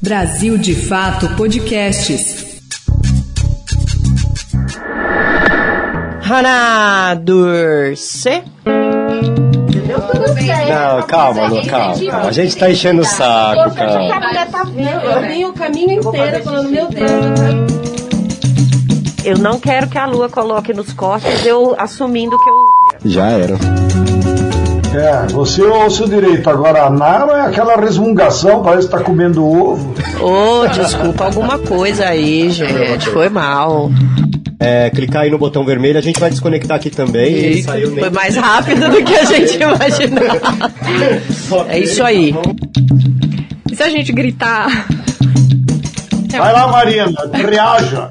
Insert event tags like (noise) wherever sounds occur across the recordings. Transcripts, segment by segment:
Brasil de Fato Podcasts. Hanadurce. Não, calma, Lu, calma, calma. A gente tá enchendo o saco, calma. tá Eu vim o caminho inteiro falando, meu Deus. Eu não quero que a Lua coloque nos cortes eu assumindo que eu. Já era. É, você ou o seu direito. Agora, a Nara é aquela resmungação, parece que tá comendo ovo. Ô, desculpa alguma coisa aí, gente. Foi mal. É, clicar aí no botão vermelho, a gente vai desconectar aqui também. Ele saiu Foi mais rápido do que a gente (laughs) imaginava. É isso aí. E se a gente gritar? Vai lá, Marina, reaja.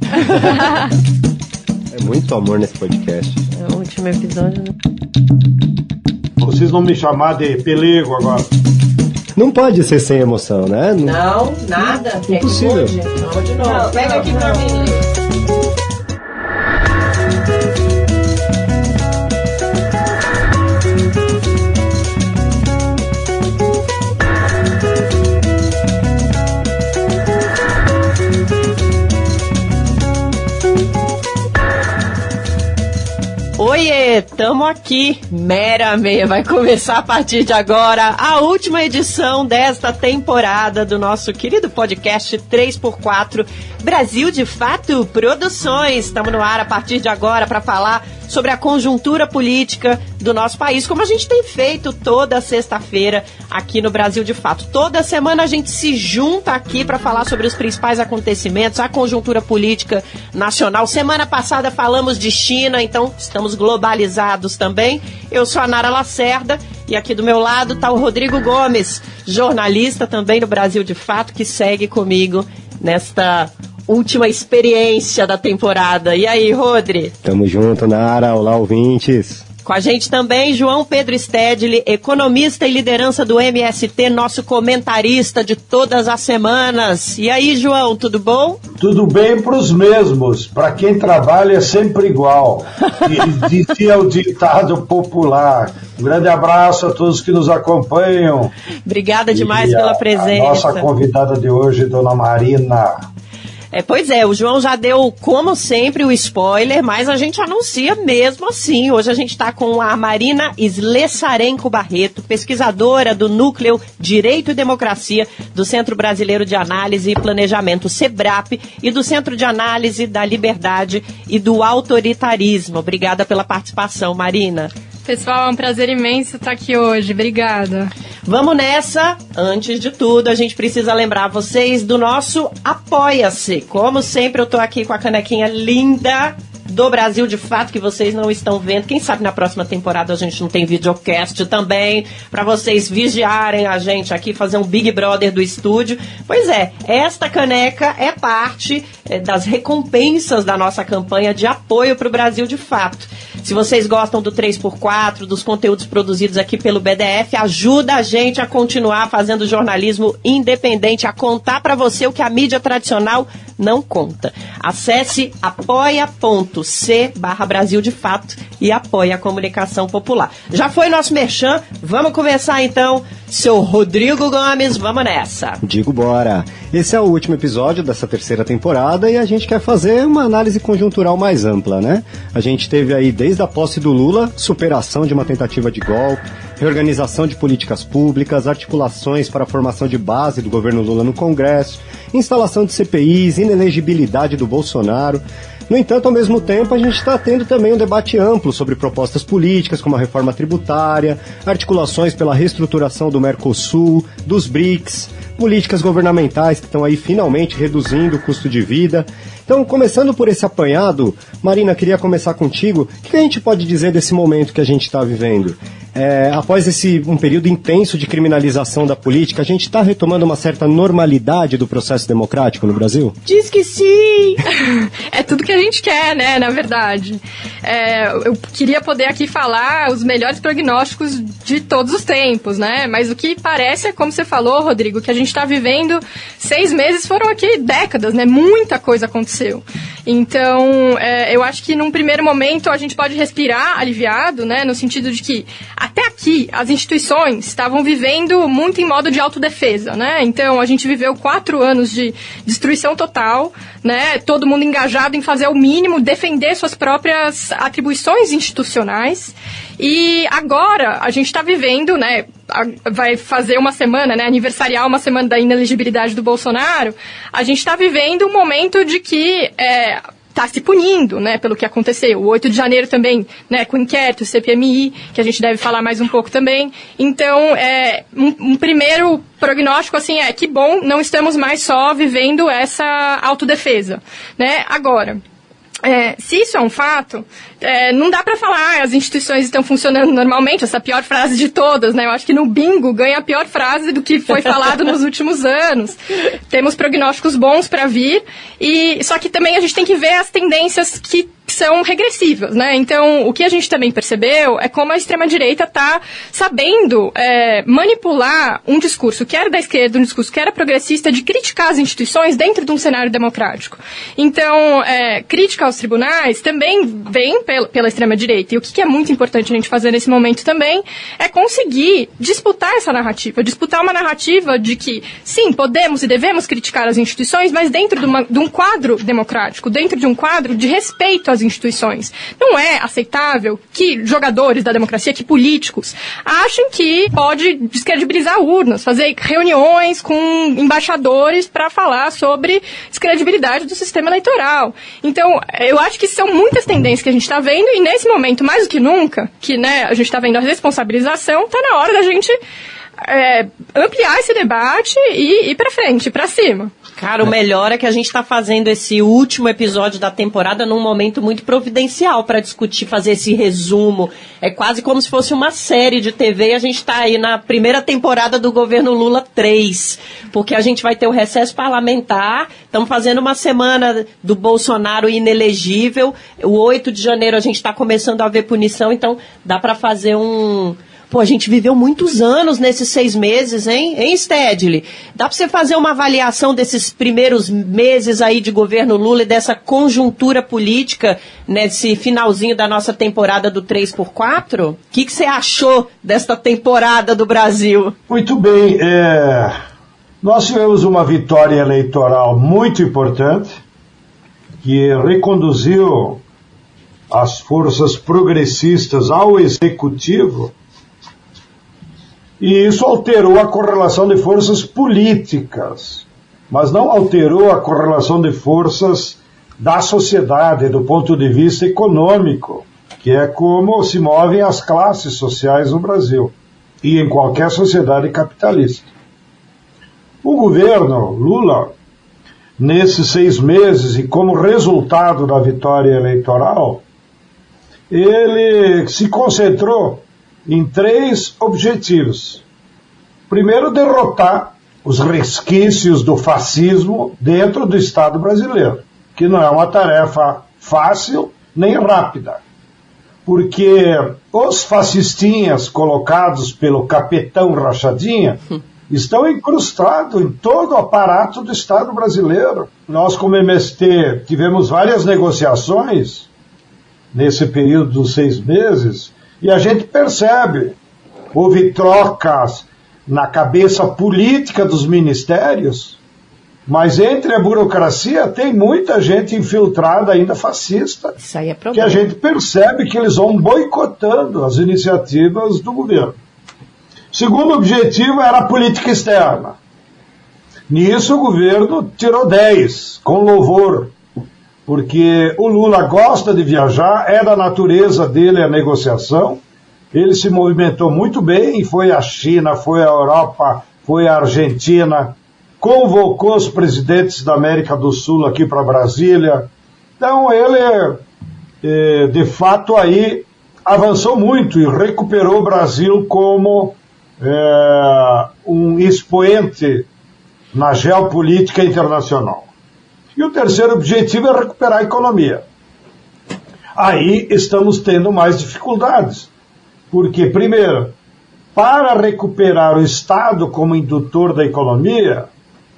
É muito amor nesse podcast. É o último episódio. né? Vocês vão me chamar de pelego agora. Não pode ser sem emoção, né? Não- Não, nada. Impossível. Não, de novo. Pega aqui pra mim. Oiê, tamo aqui. Mera meia vai começar a partir de agora a última edição desta temporada do nosso querido podcast 3x4 Brasil de Fato Produções. Estamos no ar a partir de agora para falar sobre a conjuntura política do nosso país, como a gente tem feito toda sexta-feira aqui no Brasil de Fato. Toda semana a gente se junta aqui para falar sobre os principais acontecimentos, a conjuntura política nacional. Semana passada falamos de China, então estamos globalizados também. Eu sou a Nara Lacerda e aqui do meu lado está o Rodrigo Gomes, jornalista também no Brasil de Fato, que segue comigo nesta última experiência da temporada. E aí, Rodri? Tamo junto, Nara. Olá, ouvintes. Com a gente também João Pedro Stedley, economista e liderança do MST, nosso comentarista de todas as semanas. E aí, João, tudo bom? Tudo bem pros mesmos. Para quem trabalha é sempre igual. E (laughs) Dizia o ditado popular. Um grande abraço a todos que nos acompanham. Obrigada demais E a- pela A presença. nossa convidada de hoje, Dona Marina. É, pois é, o João já deu, como sempre, o spoiler, mas a gente anuncia mesmo assim. Hoje a gente está com a Marina Slessarenko Barreto, pesquisadora do Núcleo Direito e Democracia do Centro Brasileiro de Análise e Planejamento, SEBRAP, e do Centro de Análise da Liberdade e do Autoritarismo. Obrigada pela participação, Marina. Pessoal, é um prazer imenso estar aqui hoje. Obrigada. Vamos nessa. Antes de tudo, a gente precisa lembrar vocês do nosso Apoia-se. Como sempre, eu tô aqui com a canequinha linda do Brasil de fato que vocês não estão vendo. Quem sabe na próxima temporada a gente não tem videocast também para vocês vigiarem a gente aqui, fazer um Big Brother do estúdio. Pois é, esta caneca é parte eh, das recompensas da nossa campanha de apoio para o Brasil de fato. Se vocês gostam do 3x4, dos conteúdos produzidos aqui pelo BDF, ajuda a gente a continuar fazendo jornalismo independente, a contar para você o que a mídia tradicional não conta. Acesse apoia.c barra Brasil de Fato e apoie a comunicação popular. Já foi nosso merchan, vamos começar então. Seu Rodrigo Gomes, vamos nessa. Digo bora. Esse é o último episódio dessa terceira temporada e a gente quer fazer uma análise conjuntural mais ampla, né? A gente teve aí desde a posse do Lula, superação de uma tentativa de golpe, reorganização de políticas públicas, articulações para a formação de base do governo Lula no Congresso, instalação de CPIs, inelegibilidade do Bolsonaro. No entanto, ao mesmo tempo, a gente está tendo também um debate amplo sobre propostas políticas, como a reforma tributária, articulações pela reestruturação do Mercosul, dos BRICS, políticas governamentais que estão aí finalmente reduzindo o custo de vida. Então, começando por esse apanhado, Marina, queria começar contigo. O que a gente pode dizer desse momento que a gente está vivendo? É, após esse um período intenso de criminalização da política, a gente está retomando uma certa normalidade do processo democrático no Brasil? Diz que sim! (laughs) É tudo que a gente quer, né, na verdade. É, eu queria poder aqui falar os melhores prognósticos de todos os tempos, né? Mas o que parece é, como você falou, Rodrigo, que a gente está vivendo seis meses foram aqui décadas, né? Muita coisa aconteceu. Então, é, eu acho que num primeiro momento a gente pode respirar aliviado, né, no sentido de que até aqui as instituições estavam vivendo muito em modo de autodefesa, né? Então, a gente viveu quatro anos de destruição total, né? Todo mundo engajado em fazer o mínimo, defender suas próprias atribuições institucionais. E agora a gente está vivendo, né? Vai fazer uma semana, né? Aniversarial uma semana da inelegibilidade do Bolsonaro. A gente está vivendo um momento de que é, está se punindo, né, pelo que aconteceu. O 8 de janeiro também, né, com o inquérito, CPMI, que a gente deve falar mais um pouco também. Então, é, um, um primeiro prognóstico, assim, é que bom, não estamos mais só vivendo essa autodefesa, né. Agora, é, se isso é um fato, é, não dá para falar, as instituições estão funcionando normalmente, essa pior frase de todas, né? Eu acho que no bingo ganha a pior frase do que foi falado nos últimos anos. Temos prognósticos bons para vir, e só que também a gente tem que ver as tendências que são regressivas, né? Então, o que a gente também percebeu é como a extrema-direita está sabendo é, manipular um discurso que era da esquerda, um discurso que era progressista, de criticar as instituições dentro de um cenário democrático. Então, é, crítica aos tribunais também vem pela, pela extrema-direita. E o que, é muito importante a gente fazer nesse momento também é conseguir disputar essa narrativa, disputar uma narrativa de que, sim, podemos e devemos criticar as instituições, mas dentro de, uma, de um quadro democrático, dentro de um quadro de respeito às instituições. Não é aceitável que jogadores da democracia, que políticos, achem que pode descredibilizar urnas, fazer reuniões com embaixadores para falar sobre descredibilidade do sistema eleitoral. Então, eu acho que são muitas tendências que a gente está vendo e nesse momento, mais do que nunca, que né, a gente está vendo a responsabilização, está na hora da gente é, ampliar esse debate e ir para frente, para cima. Cara, o melhor é que a gente está fazendo esse último episódio da temporada num momento muito providencial para discutir, fazer esse resumo. É quase como se fosse uma série de TV e a gente está aí na primeira temporada do governo Lula 3, porque a gente vai ter o recesso parlamentar, estamos fazendo uma semana do Bolsonaro inelegível, o 8 de janeiro a gente está começando a ver punição, então dá para fazer um Pô, a gente viveu muitos anos nesses seis meses, hein? Hein, Stedley? Dá para você fazer uma avaliação desses primeiros meses aí de governo Lula e dessa conjuntura política nesse finalzinho da nossa temporada do 3x4? O que, que você achou desta temporada do Brasil? Muito bem. É... Nós tivemos uma vitória eleitoral muito importante que reconduziu as forças progressistas ao executivo e isso alterou a correlação de forças políticas, mas não alterou a correlação de forças da sociedade do ponto de vista econômico, que é como se movem as classes sociais no Brasil e em qualquer sociedade capitalista. O governo Lula, nesses seis meses e como resultado da vitória eleitoral, ele se concentrou em três objetivos. Primeiro, derrotar os resquícios do fascismo dentro do Estado brasileiro, que não é uma tarefa fácil nem rápida, porque os fascistinhas colocados pelo capitão Rachadinha (laughs) estão incrustados em todo o aparato do Estado brasileiro. Nós, como MST, tivemos várias negociações nesse período dos seis meses e a gente percebe, houve trocas na cabeça política dos ministérios, mas entre a burocracia tem muita gente infiltrada ainda fascista. Isso aí é problema. Que a gente percebe que eles vão boicotando as iniciativas do governo. Segundo objetivo era a política externa. Nisso o governo tirou 10, com louvor porque o Lula gosta de viajar, é da natureza dele a negociação. Ele se movimentou muito bem, foi à China, foi à Europa, foi à Argentina, convocou os presidentes da América do Sul aqui para Brasília. Então ele, é, de fato, aí avançou muito e recuperou o Brasil como é, um expoente na geopolítica internacional. E o terceiro objetivo é recuperar a economia. Aí estamos tendo mais dificuldades. Porque, primeiro, para recuperar o Estado como indutor da economia,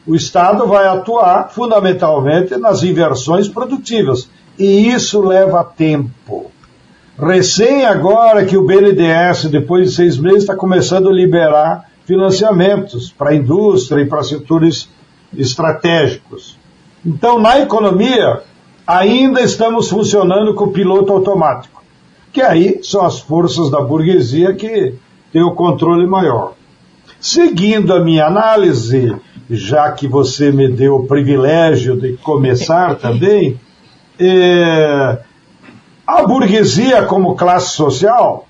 O Estado vai atuar fundamentalmente nas inversões produtivas. E isso leva tempo. Recém agora que o BNDES, depois de seis meses, está começando a liberar financiamentos para a indústria e para setores estratégicos. Então, na economia, ainda estamos funcionando com o piloto automático, que aí são as forças da burguesia que têm o controle maior. Seguindo a minha análise, já que você me deu o privilégio de começar (laughs) também, é, a burguesia como classe social,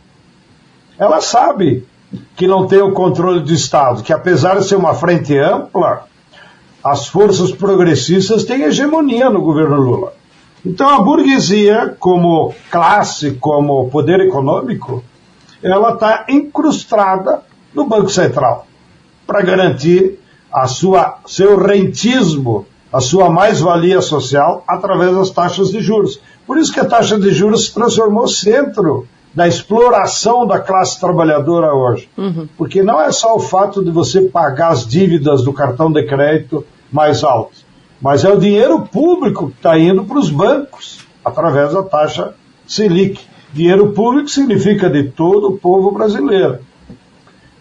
ela sabe que não tem o controle do Estado, que apesar de ser uma frente ampla, as forças progressistas têm hegemonia no governo Lula. Então a burguesia, como classe, como poder econômico, ela está incrustada no Banco Central para garantir a sua seu rentismo, a sua mais-valia social através das taxas de juros. Por isso que a taxa de juros se transformou centro da exploração da classe trabalhadora hoje. Uhum. Porque não é só o fato de você pagar as dívidas do cartão de crédito mais alto, mas é o dinheiro público que está indo para os bancos através da taxa Selic. Dinheiro público significa de todo o povo brasileiro.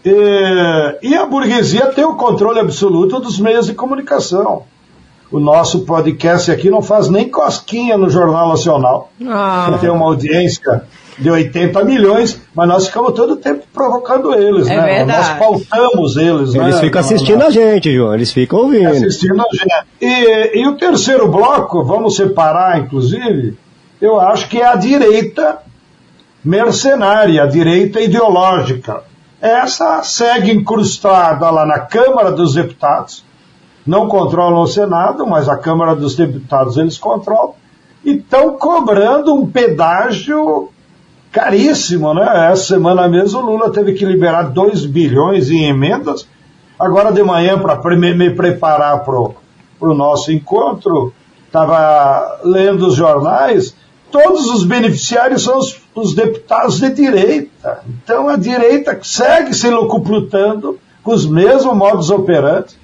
E, e a burguesia tem o controle absoluto dos meios de comunicação. O nosso podcast aqui não faz nem cosquinha no Jornal Nacional, ah. que tem uma audiência de 80 milhões, mas nós ficamos todo o tempo provocando eles, é né? Verdade. Nós pautamos eles, eles né? Eles ficam assistindo a gente, João, eles ficam ouvindo. Assistindo a gente. E, e o terceiro bloco, vamos separar, inclusive, eu acho que é a direita mercenária, a direita ideológica. Essa segue incrustada lá na Câmara dos Deputados, não controlam o Senado, mas a Câmara dos Deputados eles controlam, e estão cobrando um pedágio caríssimo, né? Essa semana mesmo o Lula teve que liberar 2 bilhões em emendas. Agora de manhã, para me preparar para o nosso encontro, estava lendo os jornais, todos os beneficiários são os, os, deputados de direita. Então a direita segue se locuplutando com os mesmos modos operantes,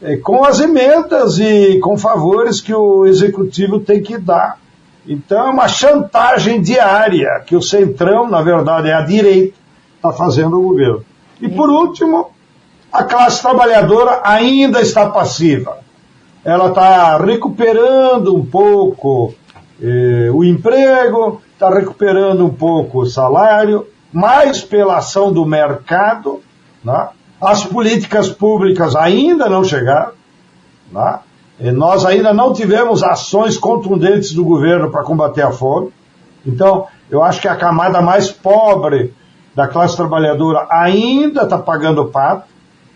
eh, com as emendas e com favores que o executivo tem que dar então é uma chantagem diária que o Centrão, na verdade é a direita, está fazendo o governo. E por último, a classe trabalhadora ainda está passiva. Ela está recuperando um pouco eh, o emprego, está recuperando um pouco o salário, mais pela ação do mercado. Né? As políticas públicas ainda não chegaram. Né? Nós ainda não tivemos ações contundentes do governo para combater a fome. Então, eu acho que a camada mais pobre da classe trabalhadora ainda está pagando pato.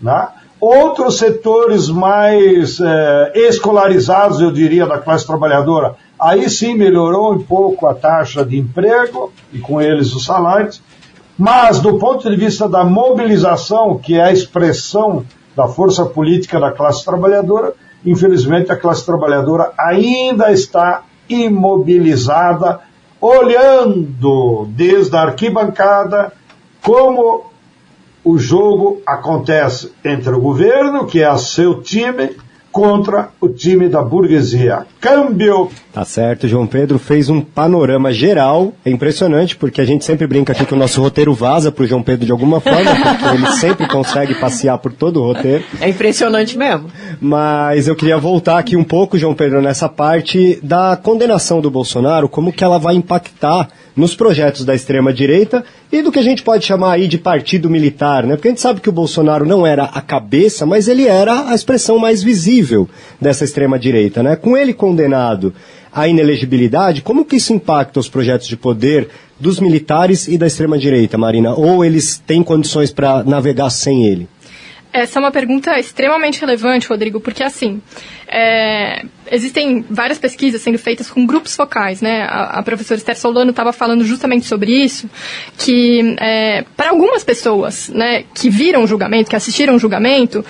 Né? Outros setores mais é, escolarizados, eu diria, da classe trabalhadora, aí sim melhorou um pouco a taxa de emprego e com eles os salários. Mas, do ponto de vista da mobilização, que é a expressão da força política da classe trabalhadora, infelizmente a classe trabalhadora ainda está imobilizada, olhando desde a arquibancada como o jogo acontece entre o governo, que é seu time, contra o time da burguesia. Câmbio! Tá certo, João Pedro fez um panorama geral. É impressionante, porque a gente sempre brinca aqui que o nosso roteiro vaza pro João Pedro de alguma forma, (laughs) porque ele sempre consegue passear por todo o roteiro. É impressionante mesmo. Mas eu queria voltar aqui um pouco, João Pedro, nessa parte da condenação do Bolsonaro, como que ela vai impactar nos projetos da extrema-direita e do que a gente pode chamar aí de partido militar, né? Porque a gente sabe que o Bolsonaro não era a cabeça, mas ele era a expressão mais visível dessa extrema-direita, né? Com ele condenado à inelegibilidade, como que isso impacta os projetos de poder dos militares e da extrema-direita, Marina? Ou eles têm condições para navegar sem ele? Essa é uma pergunta extremamente relevante, Rodrigo, porque assim, é, existem várias pesquisas sendo feitas com grupos focais, né? A, a professora Esther Solano estava falando justamente sobre isso, que é, para algumas pessoas, né, que viram o julgamento, que assistiram o julgamento,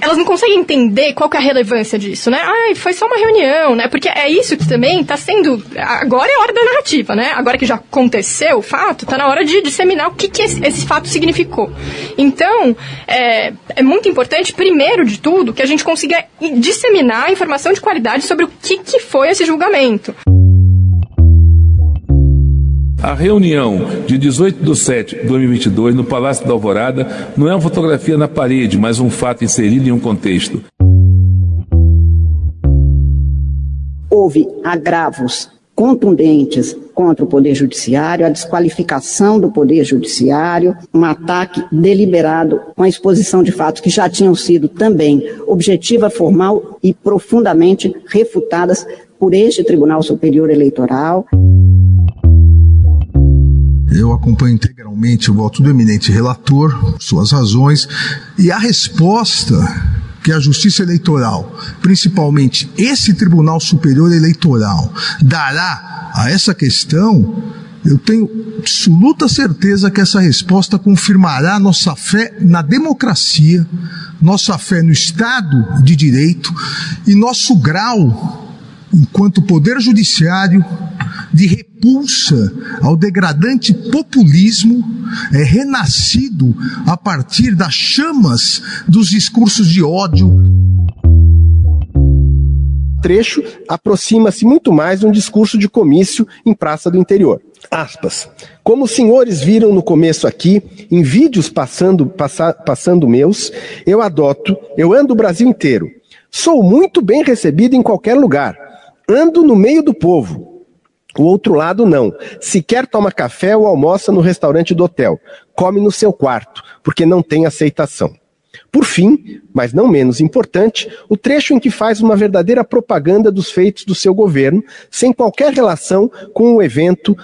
elas não conseguem entender qual que é a relevância disso, né? Ai, foi só uma reunião, né? Porque é isso que também está sendo. Agora é a hora da narrativa, né? Agora que já aconteceu o fato, está na hora de disseminar o que, que esse, esse fato significou. Então, é, é muito importante, primeiro de tudo, que a gente consiga disseminar informação de qualidade sobre o que, que foi esse julgamento. A reunião de 18 de 7 de 2022 no Palácio da Alvorada não é uma fotografia na parede, mas um fato inserido em um contexto. Houve agravos contundentes contra o Poder Judiciário, a desqualificação do Poder Judiciário, um ataque deliberado com a exposição de fatos que já tinham sido também objetiva, formal e profundamente refutadas por este Tribunal Superior Eleitoral. Eu acompanho integralmente o voto do eminente relator, suas razões, e a resposta que a Justiça Eleitoral, principalmente esse Tribunal Superior Eleitoral, dará a essa questão, eu tenho absoluta certeza que essa resposta confirmará nossa fé na democracia, nossa fé no Estado de Direito e nosso grau, enquanto Poder Judiciário, de repulsa ao degradante populismo é renascido a partir das chamas dos discursos de ódio. Trecho aproxima-se muito mais de um discurso de comício em praça do interior. Aspas. Como os senhores viram no começo aqui, em vídeos passando, passa, passando meus, eu adoto, eu ando o Brasil inteiro. Sou muito bem recebido em qualquer lugar. Ando no meio do povo. O outro lado não. Sequer toma café ou almoça no restaurante do hotel. Come no seu quarto, porque não tem aceitação. Por fim, mas não menos importante, o trecho em que faz uma verdadeira propaganda dos feitos do seu governo, sem qualquer relação com o evento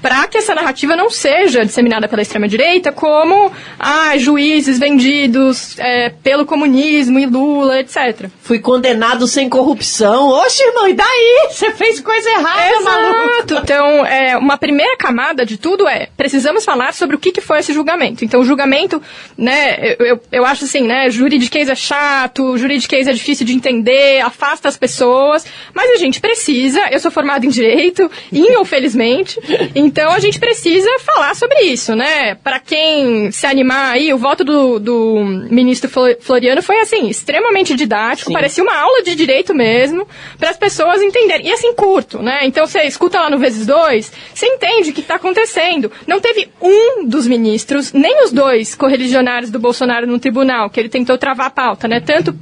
para que essa narrativa não seja disseminada pela extrema-direita como ah, juízes vendidos é, pelo comunismo e Lula, etc. Fui condenado sem corrupção. Oxe, irmão, e daí? Você fez coisa errada, Exato. maluco. Então, é, uma primeira camada de tudo é, precisamos falar sobre o que, que foi esse julgamento. Então, o julgamento, né, eu, eu, eu acho assim, né, juridiquês é chato, juridiquês é difícil de entender, afasta as pessoas, mas a gente precisa, eu sou formado em Direito, infelizmente, (laughs) então a gente precisa falar sobre isso, né? Para quem se animar aí, o voto do, do ministro Floriano foi assim, extremamente didático, Sim. parecia uma aula de direito mesmo, para as pessoas entenderem. E assim, curto, né? Então você escuta lá no vezes dois, você entende o que está acontecendo. Não teve um dos ministros, nem os dois correligionários do Bolsonaro no tribunal, que ele tentou travar a pauta, né? Tanto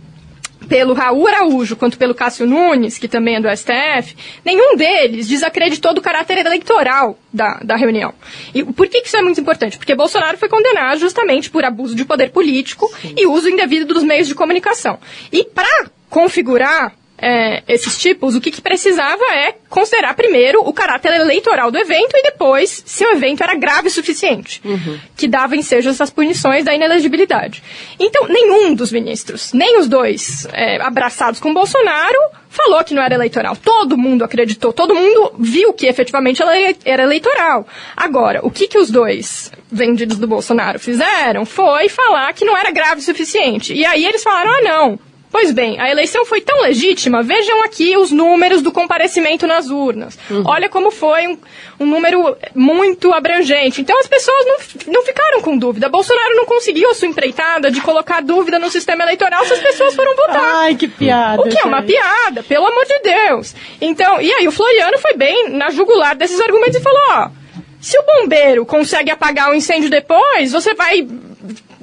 pelo Raul Araújo quanto pelo Cássio Nunes, que também é do STF, nenhum deles desacreditou do caráter eleitoral da, da reunião. E por que, que isso é muito importante? Porque Bolsonaro foi condenado justamente por abuso de poder político Sim. e uso indevido dos meios de comunicação. E para configurar é, esses tipos, o que, que, precisava é considerar primeiro o caráter eleitoral do evento e depois se o evento era grave o suficiente, uhum. que dava ensejo essas punições da inelegibilidade. Então, nenhum dos ministros, nem os dois é, abraçados com Bolsonaro, falou que não era eleitoral. Todo mundo acreditou, todo mundo viu que efetivamente era eleitoral. Agora, o que, que os dois vendidos do Bolsonaro fizeram foi falar que não era grave o suficiente. E aí eles falaram, ah, não, Pois bem, a eleição foi tão legítima, vejam aqui os números do comparecimento nas urnas. Uhum. Olha como foi um, um, número muito abrangente. Então as pessoas não, não ficaram com dúvida. Bolsonaro não conseguiu a sua empreitada de colocar dúvida no sistema eleitoral se as pessoas foram votar. Ai, que piada. O que gente. é uma piada, pelo amor de Deus. Então, e aí o Floriano foi bem na jugular desses argumentos e falou, ó, se o bombeiro consegue apagar o incêndio depois, você vai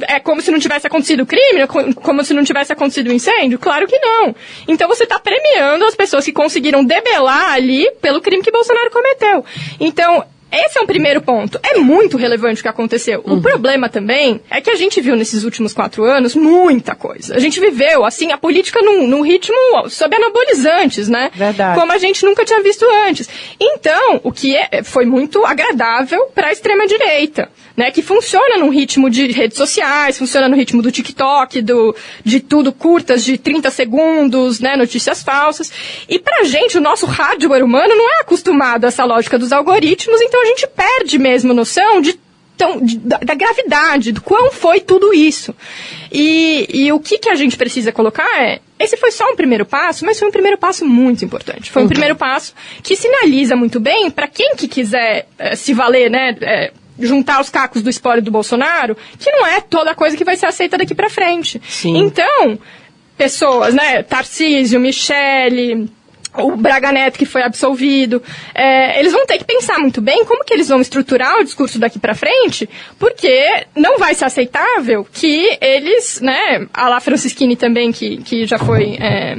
é como se não tivesse acontecido o crime, como se não tivesse acontecido o incêndio? Claro que não. Então você está premiando as pessoas que conseguiram debelar ali pelo crime que Bolsonaro cometeu. Então, esse é um primeiro ponto. É muito relevante o que aconteceu. Uhum. O problema também é que a gente viu nesses últimos quatro anos muita coisa. A gente viveu, assim, a política num, num ritmo sob anabolizantes, né? Verdade. Como a gente nunca tinha visto antes. Então, o que é, foi muito agradável para a extrema-direita né, que funciona num ritmo de redes sociais, funciona no ritmo do TikTok, do, de tudo curtas de 30 segundos, né, notícias falsas. E pra gente, o nosso hardware humano não é acostumado a essa lógica dos algoritmos, então a gente perde mesmo noção de tão, de, da, da, gravidade, do quão foi tudo isso. E, e o que, que a gente precisa colocar é, esse foi só um primeiro passo, mas foi um primeiro passo muito importante. Foi um uhum. primeiro passo que sinaliza muito bem para quem que quiser é, se valer, né, é, juntar os cacos do espólio do Bolsonaro, que não é toda coisa que vai ser aceita daqui para frente. Sim. Então, pessoas, né, Tarcísio, Michele, o Braga Neto que foi absolvido, é, eles vão ter que pensar muito bem como que eles vão estruturar o discurso daqui para frente, porque não vai ser aceitável que eles, né, a lá Francisquini também, que, que já foi é,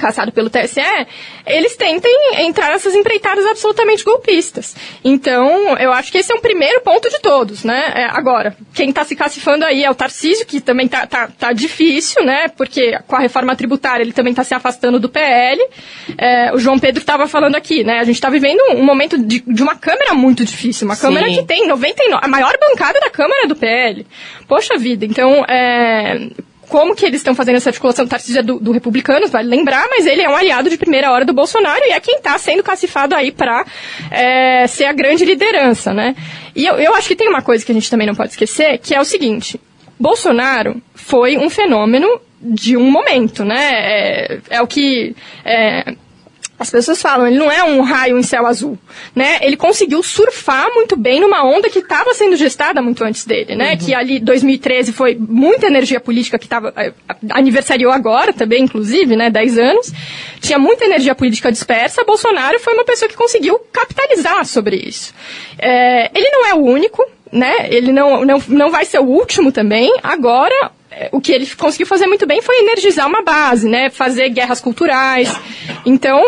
caçado pelo TSE, eles tentem entrar nessas empreitadas absolutamente golpistas. Então, eu acho que esse é um primeiro ponto de todos, né? É, agora, quem está se cacifando aí é o Tarcísio, que também tá, tá, tá difícil, né? Porque com a reforma tributária ele também está se afastando do PL. É, o João Pedro estava falando aqui, né? A gente está vivendo um momento de, de, uma Câmara muito difícil, uma Sim. Câmara que tem 99, a maior bancada da Câmara é do PL. Poxa vida, então, é, como que eles estão fazendo essa articulação. Tarcísio é do, do Republicanos, vale lembrar, mas ele é um aliado de primeira hora do Bolsonaro e é quem está sendo cacifado aí para é, ser a grande liderança, né? E eu, eu acho que tem uma coisa que a gente também não pode esquecer, que é o seguinte. Bolsonaro foi um fenômeno de um momento, né? É, é o que é, as pessoas falam, ele não é um raio em céu azul, né? Ele conseguiu surfar muito bem numa onda que estava sendo gestada muito antes dele, né? Uhum. Que ali 2013 foi muita energia política que estava eh, aniversariou agora também, inclusive, né? 10 anos. Tinha muita energia política dispersa. Bolsonaro foi uma pessoa que conseguiu capitalizar sobre isso. É, ele não é o único, né? Ele não, não, não vai ser o último também. Agora, o que ele conseguiu fazer muito bem foi energizar uma base, né? Fazer guerras culturais. Então,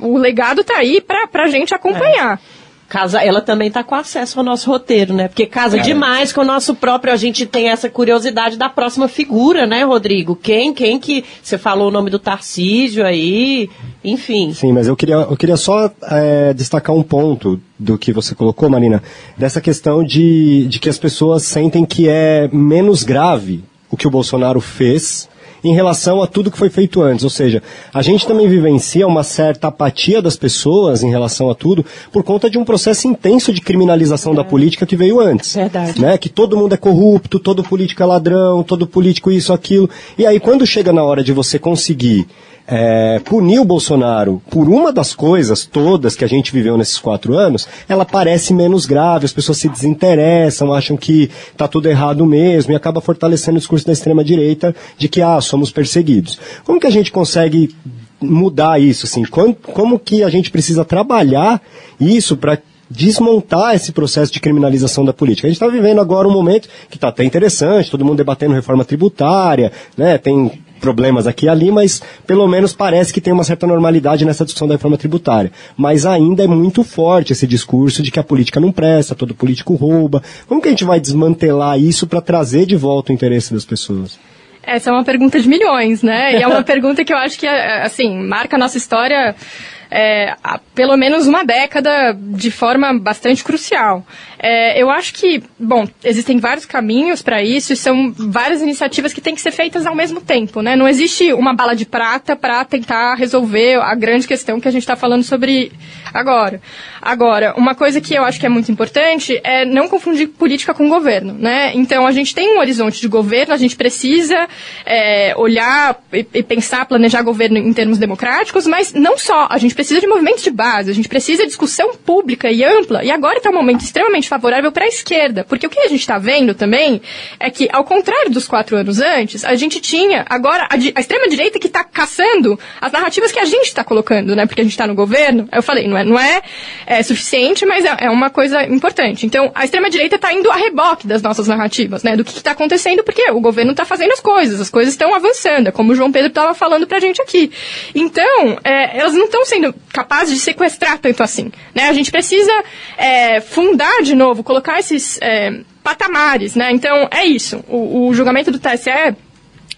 o legado está aí para a gente acompanhar. É. Casa, ela também está com acesso ao nosso roteiro, né? Porque casa é. demais com o nosso próprio. A gente tem essa curiosidade da próxima figura, né, Rodrigo? Quem, quem que. Você falou o nome do Tarcísio aí, enfim. Sim, mas eu queria, eu queria só é, destacar um ponto do que você colocou, Marina, dessa questão de, de que as pessoas sentem que é menos grave o que o Bolsonaro fez em relação a tudo que foi feito antes. Ou seja, a gente também vivencia uma certa apatia das pessoas em relação a tudo por conta de um processo intenso de criminalização é. da política que veio antes. Verdade. Né? Que todo mundo é corrupto, todo político é ladrão, todo político isso, aquilo. E aí, quando chega na hora de você conseguir é, punir o Bolsonaro por uma das coisas todas que a gente viveu nesses quatro anos, ela parece menos grave, as pessoas se desinteressam, acham que está tudo errado mesmo e acaba fortalecendo o discurso da extrema-direita de que, ah, somos perseguidos. Como que a gente consegue mudar isso, assim? Como, que a gente precisa trabalhar isso para desmontar esse processo de criminalização da política. A gente está vivendo agora um momento que está até interessante, todo mundo debatendo reforma tributária, né? Tem problemas aqui e ali, mas pelo menos parece que tem uma certa normalidade nessa discussão da reforma tributária. Mas ainda é muito forte esse discurso de que a política não presta, todo político rouba. Como que a gente vai desmantelar isso para trazer de volta o interesse das pessoas? Essa é uma pergunta de milhões, né? E é uma (laughs) pergunta que eu acho que, assim, marca a nossa história é, há pelo menos uma década de forma bastante crucial. É, eu acho que, bom, existem vários caminhos para isso e são várias iniciativas que têm que ser feitas ao mesmo tempo, né? Não existe uma bala de prata para tentar resolver a grande questão que a gente está falando sobre agora. Agora, uma coisa que eu acho que é muito importante é não confundir política com governo, né? Então, a gente tem um horizonte de governo, a gente precisa é, olhar e, e pensar, planejar governo em termos democráticos, mas não só, a gente precisa de movimentos de base, a gente precisa de discussão pública e ampla, e agora está um momento extremamente favorável para a esquerda, porque o que a gente está vendo também é que, ao contrário dos quatro anos antes, a gente tinha agora a, a extrema-direita que está caçando as narrativas que a gente está colocando, né? Porque a gente está no governo, eu falei, não é, não é, é suficiente, mas é, é, uma coisa importante. Então, a extrema-direita está indo a reboque das nossas narrativas, né? Do que está acontecendo, porque o governo está fazendo as coisas, as coisas estão avançando, é como o João Pedro estava falando para a gente aqui. Então, é, elas não estão sendo capazes de sequestrar tanto assim. Né? A gente precisa é, fundar de novo, colocar esses é, patamares. Né? Então, é isso. O, o julgamento do TSE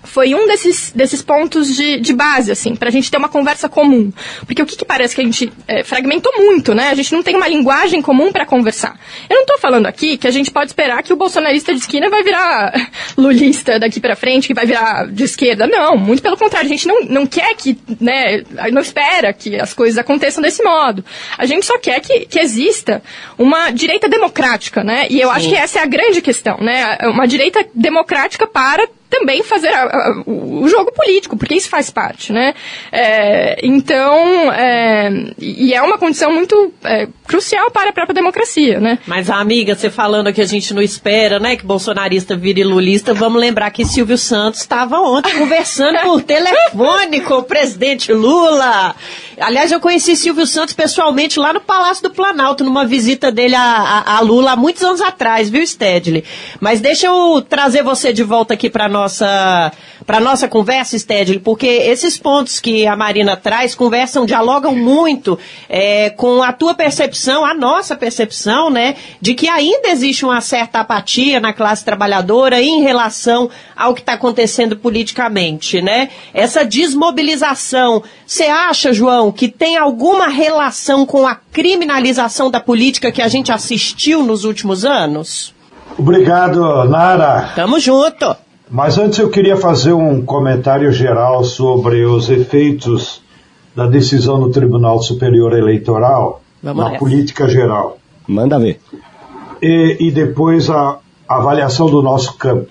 foi um desses, desses pontos de, de base, assim, para a gente ter uma conversa comum. Porque o que, que parece que a gente é, fragmentou muito, né? A gente não tem uma linguagem comum para conversar. Eu não estou falando aqui que a gente pode esperar que o bolsonarista de esquina vai virar (laughs) lulista daqui para frente, que vai virar de esquerda. Não, muito pelo contrário. A gente não, não quer que, né, não espera que as coisas aconteçam desse modo. A gente só quer que, que exista uma direita democrática, né? E eu Sim. acho que essa é a grande questão, né? Uma direita democrática para também fazer a, a, o jogo político, porque isso faz parte, né? É, então, é, e é uma condição muito é, crucial para a própria democracia, né? Mas, amiga, você falando que a gente não espera, né, que bolsonarista vire lulista, vamos lembrar que Silvio Santos estava ontem conversando por telefone com o presidente Lula. Aliás, eu conheci Silvio Santos pessoalmente lá no Palácio do Planalto, numa visita dele a, a, a Lula há muitos anos atrás, viu, Stedley? Mas deixa eu trazer você de volta aqui para nossa para nossa conversa, Stedley, porque esses pontos que a Marina traz conversam, dialogam muito é, com a tua percepção, a nossa percepção, né, de que ainda existe uma certa apatia na classe trabalhadora em relação ao que está acontecendo politicamente, né? Essa desmobilização, você acha, João, que tem alguma relação com a criminalização da política que a gente assistiu nos últimos anos? Obrigado, Nara. Tamo junto. Mas antes eu queria fazer um comentário geral sobre os efeitos da decisão do Tribunal Superior Eleitoral Vamos na política geral. Manda ver. E, e depois a, a avaliação do nosso campo.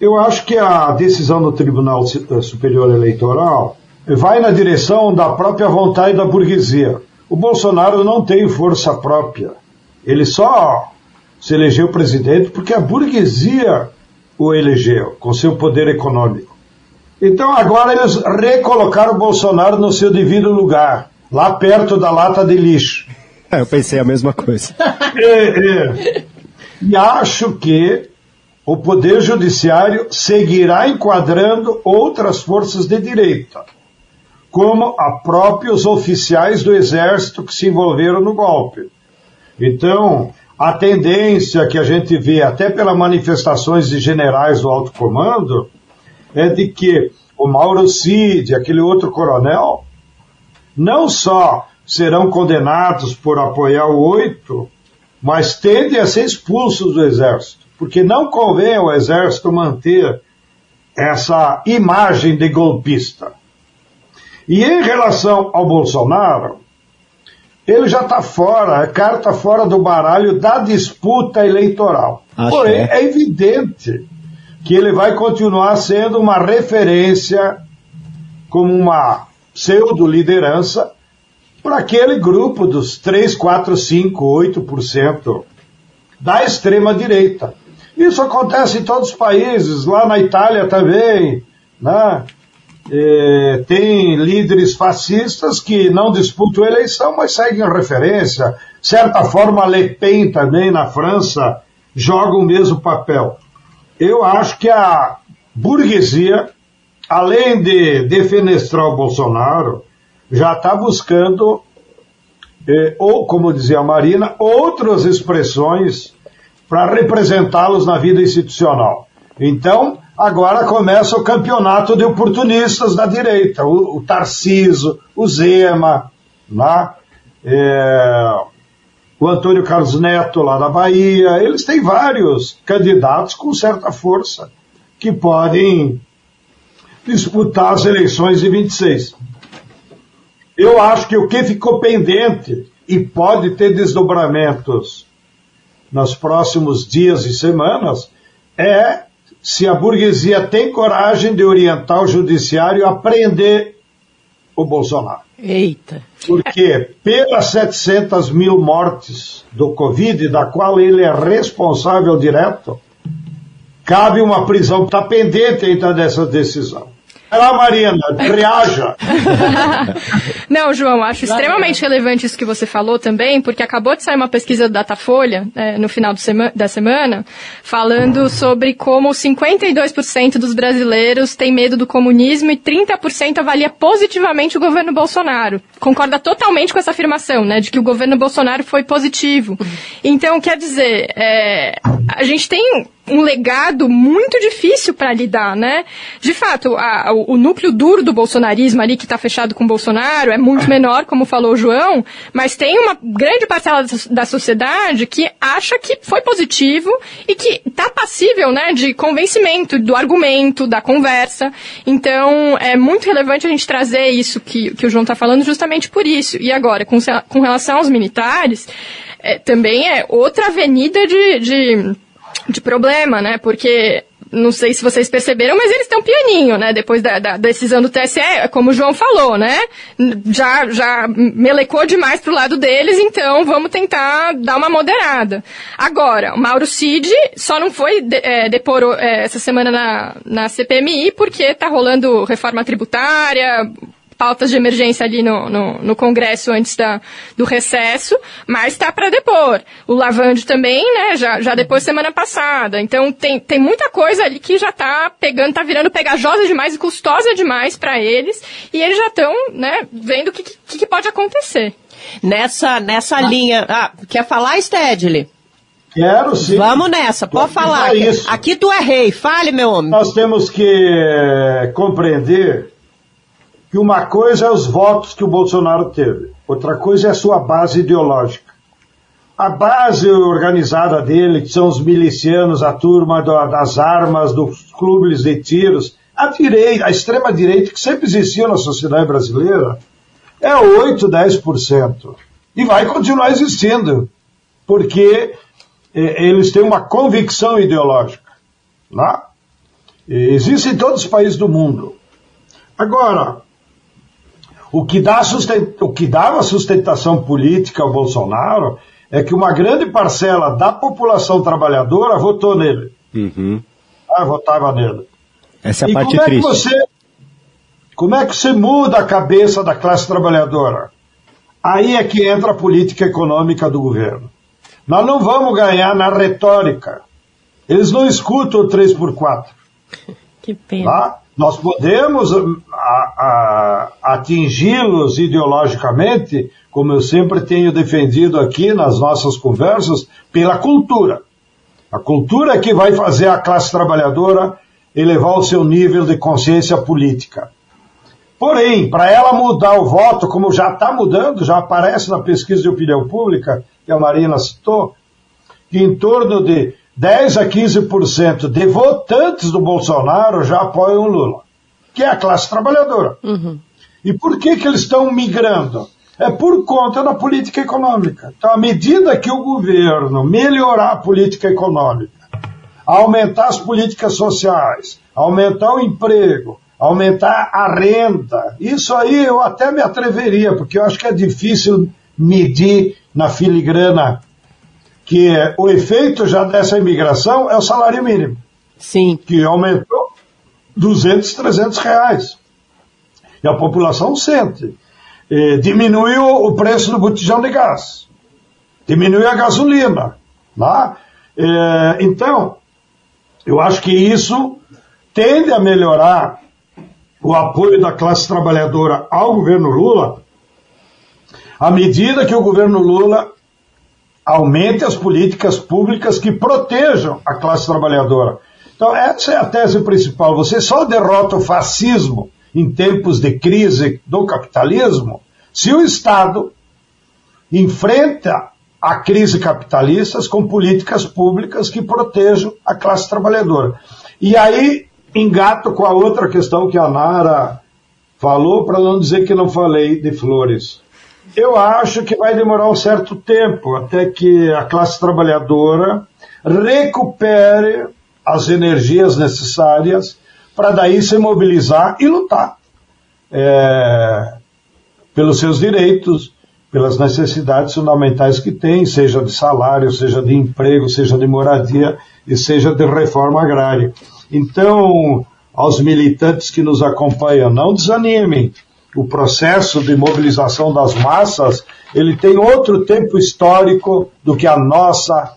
Eu acho que a decisão do Tribunal Superior Eleitoral vai na direção da própria vontade da burguesia. O Bolsonaro não tem força própria. Ele só se elegeu presidente porque a burguesia o elegeu, com seu poder econômico. Então agora eles recolocaram o Bolsonaro no seu devido lugar, lá perto da lata de lixo. É, eu pensei a mesma coisa. (laughs) é, é. E acho que o Poder Judiciário seguirá enquadrando outras forças de direita, como a próprios oficiais do Exército que se envolveram no golpe. Então, a tendência que a gente vê, até pelas manifestações de generais do alto comando, é de que o Mauro Cid, aquele outro coronel, não só serão condenados por apoiar o oito, mas tendem a ser expulsos do exército, porque não convém ao exército manter essa imagem de golpista. E em relação ao Bolsonaro, ele já está fora, a carta fora do baralho da disputa eleitoral. Acho Porém, é. é evidente que ele vai continuar sendo uma referência como uma pseudo-liderança para aquele grupo dos 3, 4, 5, 8% da extrema-direita. Isso acontece em todos os países, lá na Itália também, né? É, tem líderes fascistas que não disputam a eleição, mas seguem referência. De certa forma, Le Pen também na França joga o mesmo papel. Eu acho que a burguesia, além de defenestrar o Bolsonaro, já está buscando, é, ou como dizia a Marina, outras expressões para representá-los na vida institucional. Então, agora começa o campeonato de oportunistas da direita, o, o Tarciso, o Zema, né? é, o Antônio Carlos Neto lá da Bahia, eles têm vários candidatos com certa força que podem disputar as eleições de 26. Eu acho que o que ficou pendente e pode ter desdobramentos nos próximos dias e semanas é se a burguesia tem coragem de orientar o judiciário a prender o Bolsonaro. Eita! Porque pelas 700 mil mortes do Covid, da qual ele é responsável direto, cabe uma prisão. Está pendente ainda dessa decisão. Vai lá, Marina, reaja. (laughs) Não, João, acho extremamente relevante isso que você falou também, porque acabou de sair uma pesquisa do Datafolha, é, no final sema da semana, falando sobre como 52% dos brasileiros têm medo do comunismo e 30% avalia positivamente o governo Bolsonaro. Concorda totalmente com essa afirmação, né, de que o governo Bolsonaro foi positivo. Então, quer dizer, é, a gente tem um legado muito difícil para lidar, né? De fato, a, o, o, núcleo duro do bolsonarismo ali que está fechado com o Bolsonaro é muito (laughs) menor, como falou o João, mas tem uma grande parcela da sociedade que acha que foi positivo e que está passível, né, de convencimento do argumento, da conversa. Então, é muito relevante a gente trazer isso que, que o João está falando justamente por isso. E agora, com, com relação aos militares, é, também é outra avenida de, de de problema, né? Porque não sei se vocês perceberam, mas eles estão pianinho, né? Depois da, da, decisão do TSE, como o João falou, né? Já, já melecou demais pro lado deles, então vamos tentar dar uma moderada. Agora, o Mauro Cid só não foi de, é, depor é, essa semana na, na CPMI porque tá rolando reforma tributária, pautas de emergência ali no, no, no Congresso antes da, do recesso, mas está para depor. O Lavande também, né, já, já depois semana passada. Então tem, tem muita coisa ali que já está pegando, está virando pegajosa demais e custosa demais para eles, e eles já estão, né, vendo o que, que, que, pode acontecer. Nessa, nessa ah. linha. Ah, quer falar, Stedley? Quero sim. Vamos nessa, pode falar. Aqui, aqui tu é rei, fale, meu homem. Nós temos que compreender que uma coisa é os votos que o Bolsonaro teve, outra coisa é a sua base ideológica. A base organizada dele, que são os milicianos, a turma das armas, dos clubes de tiros, a direita, a extrema direita que sempre existiu na sociedade brasileira, é 8, 10%. E vai continuar existindo, porque eh, eles têm uma convicção ideológica. Né? Existe em todos os países do mundo. Agora, o que, dá o que dava sustentação política ao Bolsonaro é que uma grande parcela da população trabalhadora votou nele. Uhum. Ah, votava nele. Essa é a e parte como triste. É que você, como é que você muda a cabeça da classe trabalhadora? Aí é que entra a política econômica do governo. Nós não vamos ganhar na retórica. Eles não escutam o 3 por 4 (laughs) Que pena. Tá? Nós podemos atingi-los ideologicamente, como eu sempre tenho defendido aqui nas nossas conversas, pela cultura. A cultura é que vai fazer a classe trabalhadora elevar o seu nível de consciência política. Porém, para ela mudar o voto, como já está mudando, já aparece na pesquisa de opinião pública, que a Marina citou, que em torno de 10 a 15% de votantes do Bolsonaro já apoiam o Lula, que é a classe trabalhadora. Uhum. E por que, que eles estão migrando? É por conta da política econômica. Então, à medida que o governo melhorar a política econômica, aumentar as políticas sociais, aumentar o emprego, aumentar a renda, isso aí eu até me atreveria, porque eu acho que é difícil medir na filigrana que é, o efeito já dessa imigração é o salário mínimo. Sim. Que aumentou 200, 300 reais. E a população sente. E diminuiu o preço do botijão de gás. Diminuiu a gasolina. Tá? É, então, eu acho que isso tende a melhorar o apoio da classe trabalhadora ao governo Lula, à medida que o governo Lula aumente as políticas públicas que protejam a classe trabalhadora. Então, essa é a tese principal. Você só derrota o fascismo em tempos de crise do capitalismo se o Estado enfrenta a crise capitalista com políticas públicas que protejam a classe trabalhadora. E aí engato com a outra questão que a Nara falou, para não dizer que não falei de flores. Eu acho que vai demorar um certo tempo até que a classe trabalhadora recupere as energias necessárias para daí se mobilizar e lutar é, pelos seus direitos, pelas necessidades fundamentais que tem, seja de salário, seja de emprego, seja de moradia e seja de reforma agrária. Então, aos militantes que nos acompanham, não desanimem o processo de mobilização das massas, ele tem outro tempo histórico do que a nossa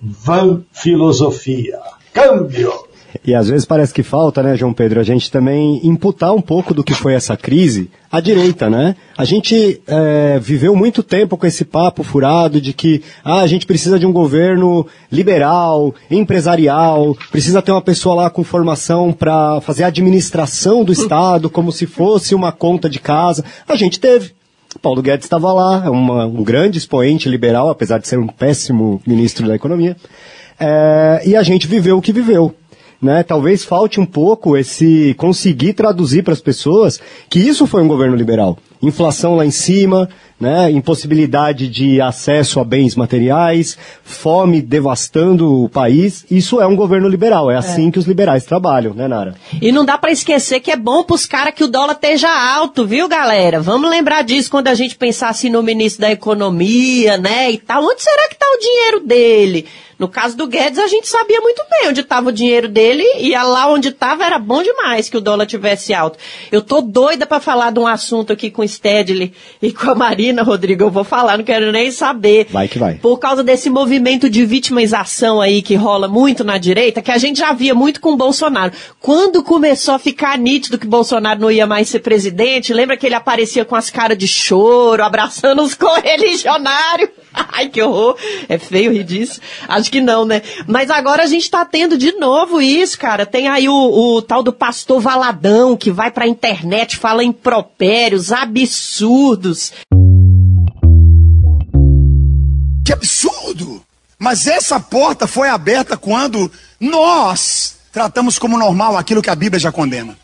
van filosofia. Câmbio! E às vezes parece que falta, né, João Pedro, a gente também imputar um pouco do que foi essa crise à direita, né? A gente é, viveu muito tempo com esse papo furado de que ah, a gente precisa de um governo liberal, empresarial, precisa ter uma pessoa lá com formação para fazer a administração do Estado como se fosse uma conta de casa. A gente teve. Paulo Guedes estava lá, é um grande expoente liberal, apesar de ser um péssimo ministro da economia. É, e a gente viveu o que viveu. Né? Talvez falte um pouco esse conseguir traduzir para as pessoas que isso foi um governo liberal. Inflação lá em cima, né? impossibilidade de acesso a bens materiais, fome devastando o país. Isso é um governo liberal. É assim que os liberais trabalham, né, Nara? E não dá pra esquecer que é bom pros caras que o dólar esteja alto, viu, galera? Vamos lembrar disso quando a gente pensar assim no ministro da Economia, né, e tal. Onde será que tá o dinheiro dele? No caso do Guedes, a gente sabia muito bem onde estava o dinheiro dele e lá onde estava era bom demais que o dólar tivesse alto. Eu tô doida para falar de um assunto aqui com o Stedley e com a Rodrigo. Eu vou falar, não quero nem saber. Vai que vai. Por causa desse movimento de vitimização aí que rola muito na direita, que a gente já via muito com o Bolsonaro. Quando começou a ficar nítido que Bolsonaro não ia mais ser presidente, lembra que ele aparecia com as caras de choro, abraçando os (laughs) correligionários? (laughs) Ai, que horror. É feio rir disso. Acho que não, né? Mas agora a gente tá tendo de novo isso, cara. Tem aí o, o tal do pastor Valadão, que vai pra internet, fala impropérios, absurdos. Que absurdo! Mas essa porta foi aberta quando nós tratamos como normal aquilo que a Bíblia já condena.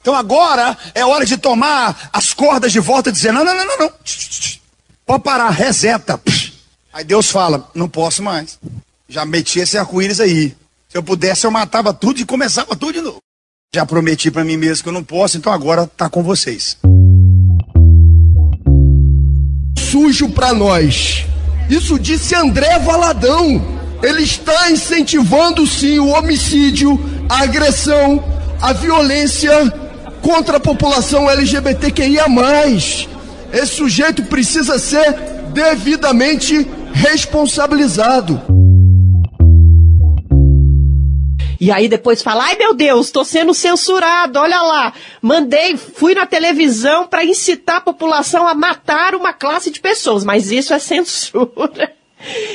Então agora é hora de tomar as cordas de volta e dizer: não, não, não, não, não. Pode parar, reseta. Aí Deus fala: não posso mais. Já meti esse arco-íris aí. Se eu pudesse, eu matava tudo e começava tudo de novo. Já prometi para mim mesmo que eu não posso, então agora tá com vocês. sujo para nós. Isso disse André Valadão. Ele está incentivando sim o homicídio, a agressão, a violência contra a população LGBTQIA. Esse sujeito precisa ser devidamente responsabilizado. E aí depois fala, ai meu Deus, tô sendo censurado, olha lá. Mandei, fui na televisão para incitar a população a matar uma classe de pessoas, mas isso é censura.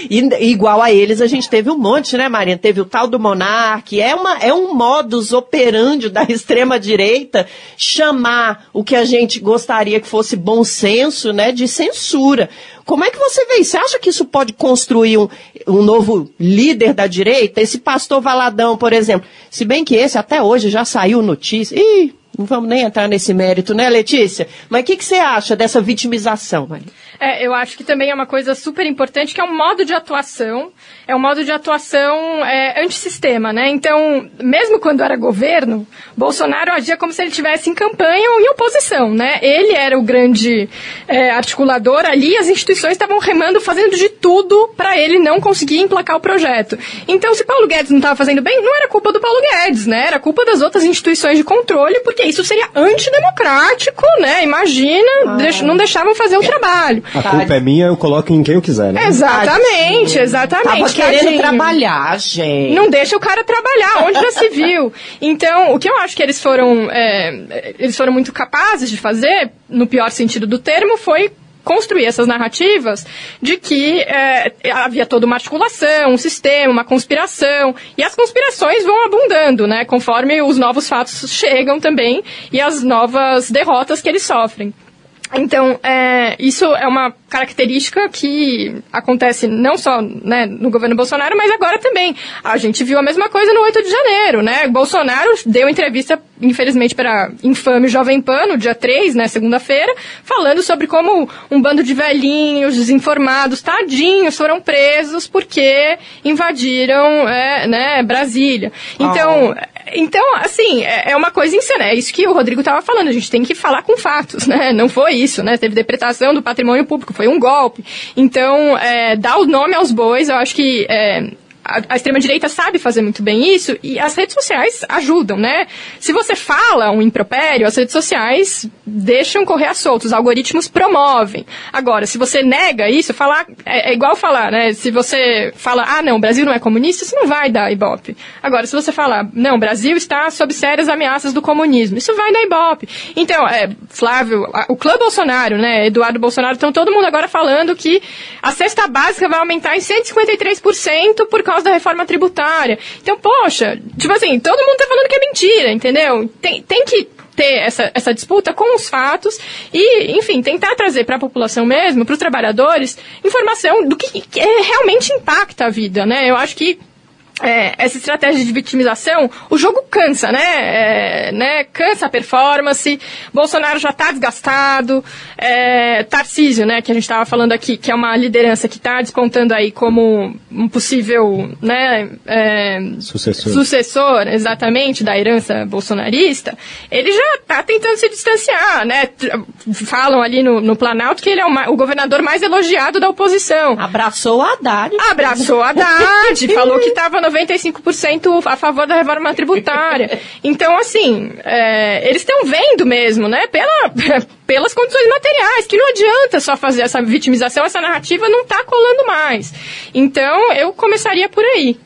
E, igual a eles, a gente teve um monte, né, Marina? Teve o tal do Monarque. É, uma, é um modus operandi da (laughs) extrema-direita chamar o que a gente gostaria que fosse bom senso, né, de censura. Como é que você vê isso? Você acha que isso pode construir um, um novo líder da direita? Esse pastor Valadão, por exemplo. Se bem que esse até hoje já saiu notícia. Ih, não vamos nem entrar nesse mérito, né, Letícia? Mas o que, que você acha dessa vitimização, Marina? É, eu acho que também é uma coisa super importante, que é um modo de atuação, é um modo de atuação é, antissistema, né? Então, mesmo quando era governo, Bolsonaro agia como se ele estivesse em campanha ou em oposição, né? Ele era o grande é, articulador ali, as instituições estavam remando, fazendo de tudo para ele não conseguir emplacar o projeto. Então, se Paulo Guedes não estava fazendo bem, não era culpa do Paulo Guedes, né? Era culpa das outras instituições de controle, porque isso seria antidemocrático, né? Imagina, Ah. não deixavam fazer o trabalho. A culpa é minha, eu coloco em quem eu quiser, né? Exatamente, exatamente. Tava querendo tadinho. trabalhar, gente. Não deixa o cara trabalhar, onde já se viu. Então, o que eu acho que eles foram, é, eles foram muito capazes de fazer, no pior sentido do termo, foi construir essas narrativas de que é, havia toda uma articulação, um sistema, uma conspiração, e as conspirações vão abundando, né, conforme os novos fatos chegam também e as novas derrotas que eles sofrem. Então, é, isso é uma característica que acontece não só né, no governo Bolsonaro, mas agora também. A gente viu a mesma coisa no 8 de janeiro, né? Bolsonaro deu entrevista, infelizmente, para infame Jovem Pan, no dia 3, né, segunda-feira, falando sobre como um bando de velhinhos, desinformados, tadinhos, foram presos porque invadiram é, né, Brasília. Então, então, assim, é é uma coisa insana. É isso que o Rodrigo estava falando. A gente tem que falar com fatos, né? Não foi isso, né? Teve depretação do patrimônio público, foi um golpe. Então, é, dar o nome aos bois, eu acho que é, a, a extrema-direita sabe fazer muito bem isso e as redes sociais ajudam, né? Se você fala um impropério, as redes sociais deixam correr a solto, os algoritmos promovem. Agora, se você nega isso, falar é, é igual falar, né? Se você fala, ah, não, o Brasil não é comunista, isso não vai dar ibope. Agora, se você falar, não, o Brasil está sob sérias ameaças do comunismo, isso vai dar ibope. Então, é, Flávio, a, o clã Bolsonaro, né, Eduardo Bolsonaro, estão todo mundo agora falando que a cesta básica vai aumentar em 153% por causa da reforma tributária. Então, poxa, tipo assim, todo mundo tá falando que é mentira, entendeu? Tem, tem que ter essa, essa disputa com os fatos e, enfim, tentar trazer para a população mesmo, para os trabalhadores, informação do que, que realmente impacta a vida, né? Eu acho que é, essa estratégia de vitimização, o jogo cansa, né? É, né? Cansa a performance. Bolsonaro já está desgastado. É, Tarcísio, né? Que a gente estava falando aqui, que é uma liderança que está despontando aí como um possível, né? É, sucessor. sucessor, exatamente, da herança bolsonarista. Ele já está tentando se distanciar, né? Falam ali no, no Planalto que ele é o, o governador mais elogiado da oposição. Abraçou a Haddad. Abraçou a Haddad. falou que estava (laughs) 95% a favor da reforma tributária. (laughs) Então, assim, é, eles estão vendo mesmo, né, pela, (laughs) pelas condições materiais, que não adianta só fazer essa vitimização, essa narrativa não está colando mais. Então, eu começaria por aí.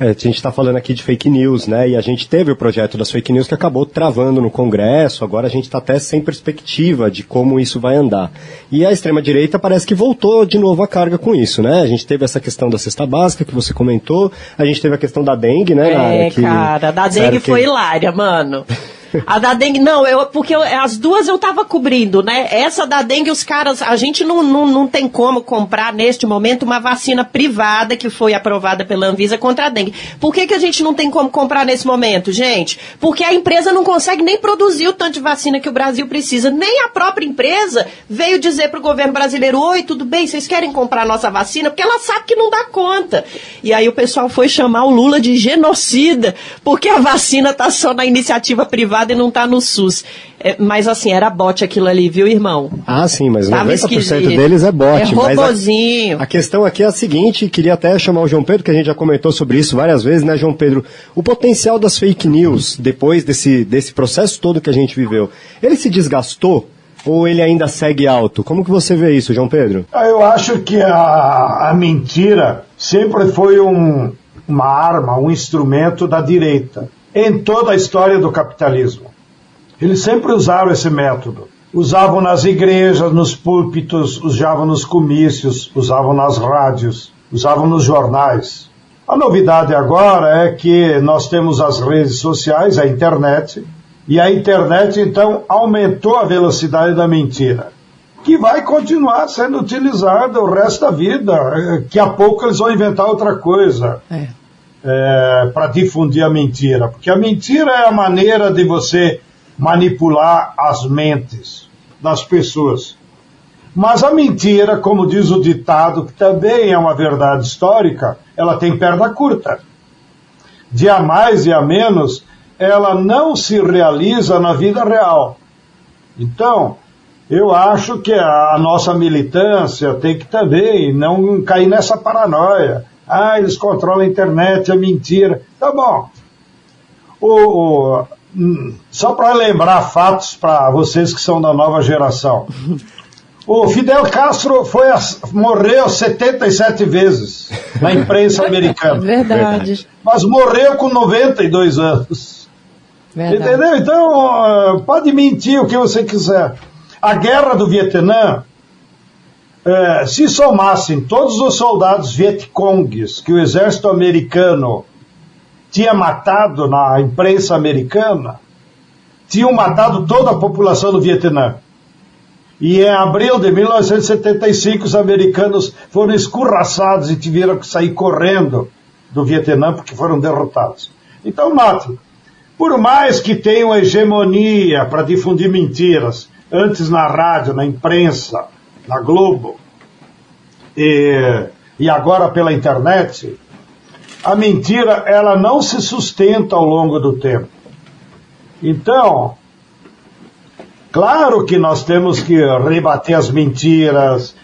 É, a gente está falando aqui de fake news, né? E a gente teve o projeto das fake news que acabou travando no Congresso. Agora a gente está até sem perspectiva de como isso vai andar. E a extrema-direita parece que voltou de novo a carga com isso, né? A gente teve essa questão da cesta básica que você comentou. A gente teve a questão da dengue, né? É, que, cara, da dengue foi que... hilária, mano. (laughs) A da dengue, não, eu, porque eu, as duas eu tava cobrindo, né? Essa da dengue, os caras, a gente não, não, não tem como comprar neste momento uma vacina privada que foi aprovada pela Anvisa contra a dengue. Por que, que a gente não tem como comprar nesse momento, gente? Porque a empresa não consegue nem produzir o tanto de vacina que o Brasil precisa. Nem a própria empresa veio dizer pro governo brasileiro: Oi, tudo bem, vocês querem comprar nossa vacina? Porque ela sabe que não dá conta. E aí o pessoal foi chamar o Lula de genocida, porque a vacina tá só na iniciativa privada e não está no SUS. É, mas assim, era bot aquilo ali, viu, irmão? Ah, sim, mas Tava 90% esquisito. deles é bot. É robozinho. A, a, questão aqui é a seguinte, queria até chamar o João Pedro, que a gente já comentou sobre isso várias vezes, né, João Pedro? O potencial das fake news, depois desse, desse processo todo que a gente viveu, ele se desgastou? Ou ele ainda segue alto? Como que você vê isso, João Pedro? Ah, eu acho que a, a mentira sempre foi um, uma arma, um instrumento da direita em toda a história do capitalismo. Eles sempre usaram esse método. Usavam nas igrejas, nos púlpitos, usavam nos comícios, usavam nas rádios, usavam nos jornais. A novidade agora é que nós temos as redes sociais, a internet, e a internet então aumentou a velocidade da mentira, que vai continuar sendo utilizada o resto da vida. Que a pouco eles vão inventar outra coisa. É é, para difundir a mentira. Porque a mentira é a maneira de você manipular as mentes das pessoas. Mas a mentira, como diz o ditado, que também é uma verdade histórica, ela tem perna curta. De a mais e a menos, ela não se realiza na vida real. Então, eu acho que a, nossa militância tem que também não cair nessa paranoia ah, eles controlam a internet, é mentira. Tá bom. O, o, hum, só para lembrar fatos para vocês que são da nova geração. O Fidel Castro foi a, morreu 77 vezes na imprensa (laughs) americana. Verdade. Mas morreu com 92 anos. Verdade. Entendeu? Então, ah, pode mentir o que você quiser. A guerra do Vietnã é, se somassem todos os soldados vietcongues que o exército americano tinha matado na imprensa americana, tinham matado toda a população do Vietnã. E em abril de 1975, os americanos foram escorraçados e tiveram que sair correndo do Vietnã porque foram derrotados. Então, note, por mais que tenham hegemonia para difundir mentiras, antes na rádio, na imprensa, na Globo, e, e agora pela internet, a mentira ela não se sustenta ao longo do tempo. Então, claro que nós temos que rebater as mentiras,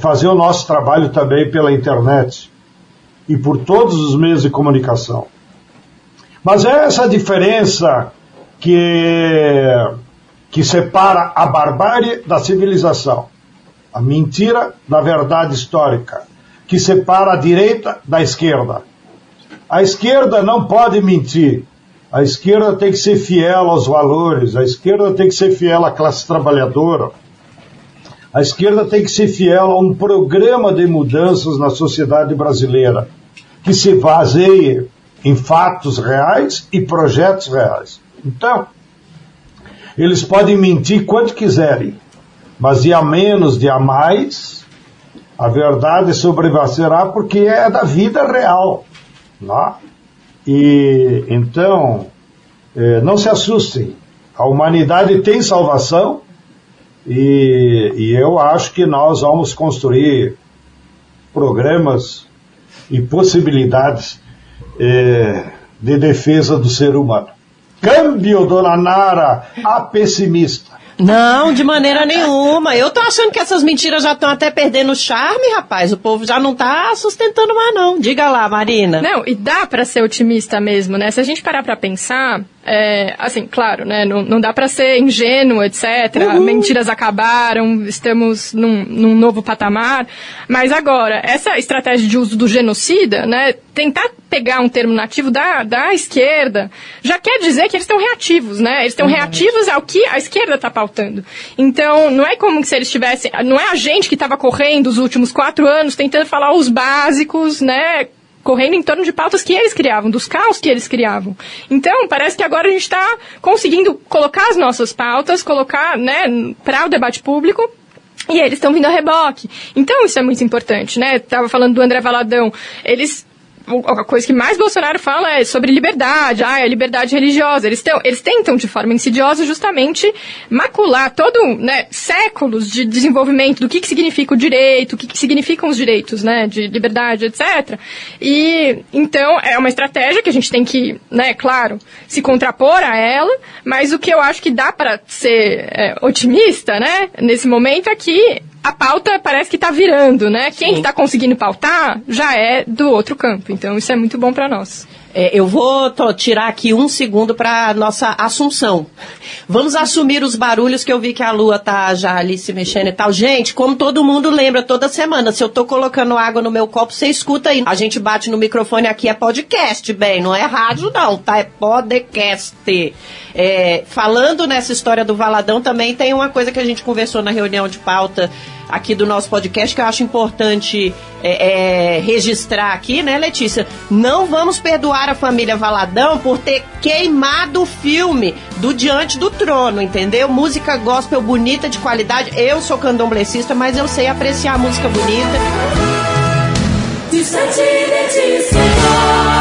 fazer o nosso trabalho também pela internet. e por todos os meios de comunicação. Mas é essa diferença que, que separa a barbárie da civilização, a mentira da verdade histórica, que separa a direita da esquerda. A esquerda não pode mentir. A esquerda tem que ser fiel aos valores, a esquerda tem que ser fiel à classe trabalhadora. A esquerda tem que ser fiel a um programa de mudanças na sociedade brasileira, que se baseie em fatos reais e projetos reais. Então, eles podem mentir quanto quiserem, mas de a menos, de a mais, a verdade sobreviverá porque é da vida real. Não? É? E então, eh, não se assustem. A humanidade tem salvação e, e eu acho que nós vamos construir programas e possibilidades eh, de defesa do ser humano. Câmbio, dona Nara, a pessimista. Não, de maneira nenhuma. Eu tô achando que essas mentiras já estão até perdendo o charme, rapaz. O povo já não tá sustentando mais, não. Diga lá, Marina. Não, e dá para ser otimista mesmo, né? Se a gente parar pra pensar, é, assim, claro, né? Não, não dá para ser ingênuo, etc. Uhum. Mentiras acabaram, estamos num, num, novo patamar. Mas agora, essa estratégia de uso do genocida, né? Tentar pegar um termo nativo da, da esquerda já quer dizer que eles estão reativos, né? Eles estão uhum. reativos ao que a esquerda está pautando. Então, não é como se eles tivessem. Não é a gente que estava correndo os últimos quatro anos tentando falar os básicos, né? correndo em torno de pautas que eles criavam, dos caos que eles criavam. Então, parece que agora a gente está conseguindo colocar as nossas pautas, colocar, né, para o debate público, e eles estão vindo a reboque. Então, isso é muito importante, né? Tava falando do André Valadão. Eles a coisa que mais Bolsonaro fala é sobre liberdade, ah, é liberdade religiosa. Eles, tão, eles tentam, de forma insidiosa, justamente macular todo, né, séculos de desenvolvimento do que, que significa o direito, o que, que significam os direitos, né, de liberdade, etc. E, então, é uma estratégia que a gente tem que, né, claro, se contrapor a ela, mas o que eu acho que dá para ser é, otimista, né, nesse momento é que a pauta parece que está virando, né? Quem está conseguindo pautar já é do outro campo. Então isso é muito bom para nós. É, eu vou tirar aqui um segundo para nossa assunção. Vamos assumir os barulhos que eu vi que a lua tá já ali se mexendo e tal. Gente, como todo mundo lembra toda semana, se eu tô colocando água no meu copo, você escuta aí. A gente bate no microfone aqui, é podcast, bem, não é rádio não, tá? É podcast. É, falando nessa história do Valadão, também tem uma coisa que a gente conversou na reunião de pauta aqui do nosso podcast que eu acho importante é, é, registrar aqui, né, Letícia? Não vamos perdoar a família Valadão por ter queimado o filme do Diante do Trono, entendeu? Música gospel bonita, de qualidade. Eu sou candomblessista, mas eu sei apreciar música bonita. Distante de ti,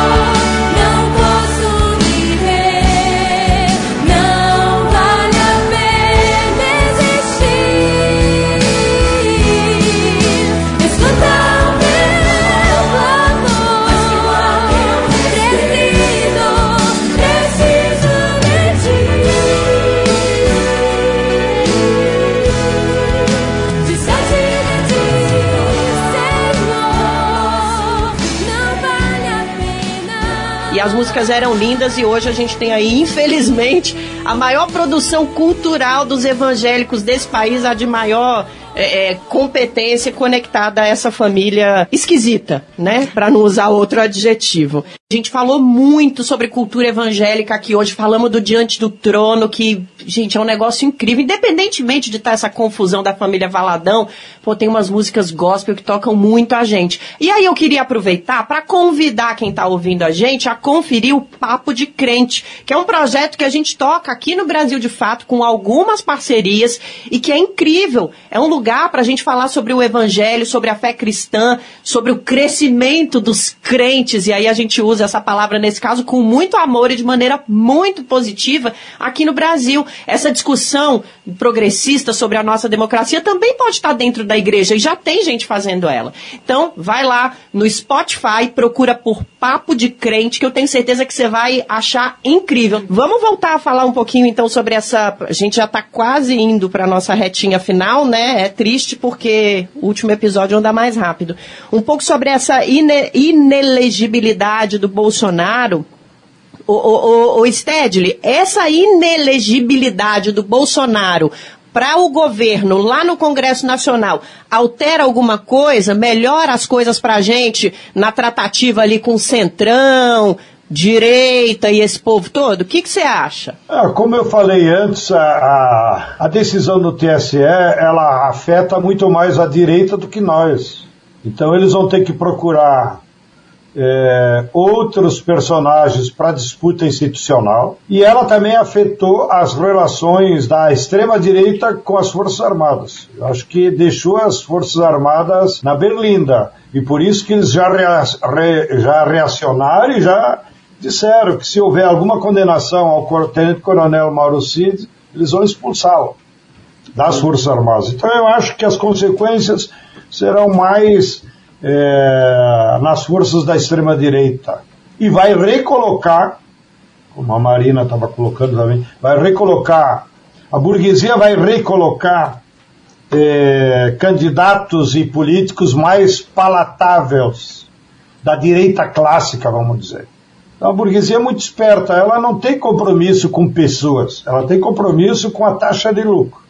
as músicas eram lindas e hoje a gente tem aí, infelizmente, a maior produção cultural dos evangélicos desse país, a de maior é, é, competência conectada a essa família esquisita, né? Para não usar outro adjetivo. A gente falou muito sobre cultura evangélica aqui hoje, falamos do Diante do Trono, que, gente, é um negócio incrível. Independentemente de estar essa confusão da família Valadão, pô, tem umas músicas gospel que tocam muito a gente. E aí eu queria aproveitar para convidar quem está ouvindo a gente a conferir o Papo de Crente, que é um projeto que a gente toca aqui no Brasil de Fato com algumas parcerias e que é incrível. É um lugar para a gente falar sobre o evangelho, sobre a fé cristã, sobre o crescimento dos crentes. E aí a gente usa essa palavra nesse caso com muito amor e de maneira muito positiva aqui no Brasil. Essa discussão progressista sobre a nossa democracia também pode estar dentro da igreja e já tem gente fazendo ela. Então, vai lá no Spotify, procura por papo de crente que eu tenho certeza que você vai achar incrível. Vamos voltar a falar um pouquinho então sobre essa. A gente já está quase indo para nossa retinha final, né? É triste porque o último episódio anda mais rápido. Um pouco sobre essa ine inelegibilidade do Bolsonaro. O, o, o, Stedley, essa inelegibilidade do Bolsonaro para o governo lá no Congresso Nacional altera alguma coisa, melhora as coisas para a gente na tratativa ali com o Centrão, direita e esse povo todo? O que você acha? É, como eu falei antes, a, a decisão do TSE ela afeta muito mais a direita do que nós. Então eles vão ter que procurar é, outros personagens para disputa institucional e ela também afetou as relações da extrema-direita com as Forças Armadas. Eu acho que deixou as Forças Armadas na berlinda e por isso que eles já, rea, re, já reacionaram e já disseram que se houver alguma condenação ao Tenente-Coronel Mauro Cid, eles vão expulsá-lo das Forças Armadas. Então eu acho que as consequências serão mais é, nas forças da extrema-direita e vai recolocar, como a Marina estava colocando também, vai recolocar, a burguesia vai recolocar é, candidatos e políticos mais palatáveis da direita clássica, vamos dizer. Então, a burguesia é muito esperta, ela não tem compromisso com pessoas, ela tem compromisso com a taxa de lucro.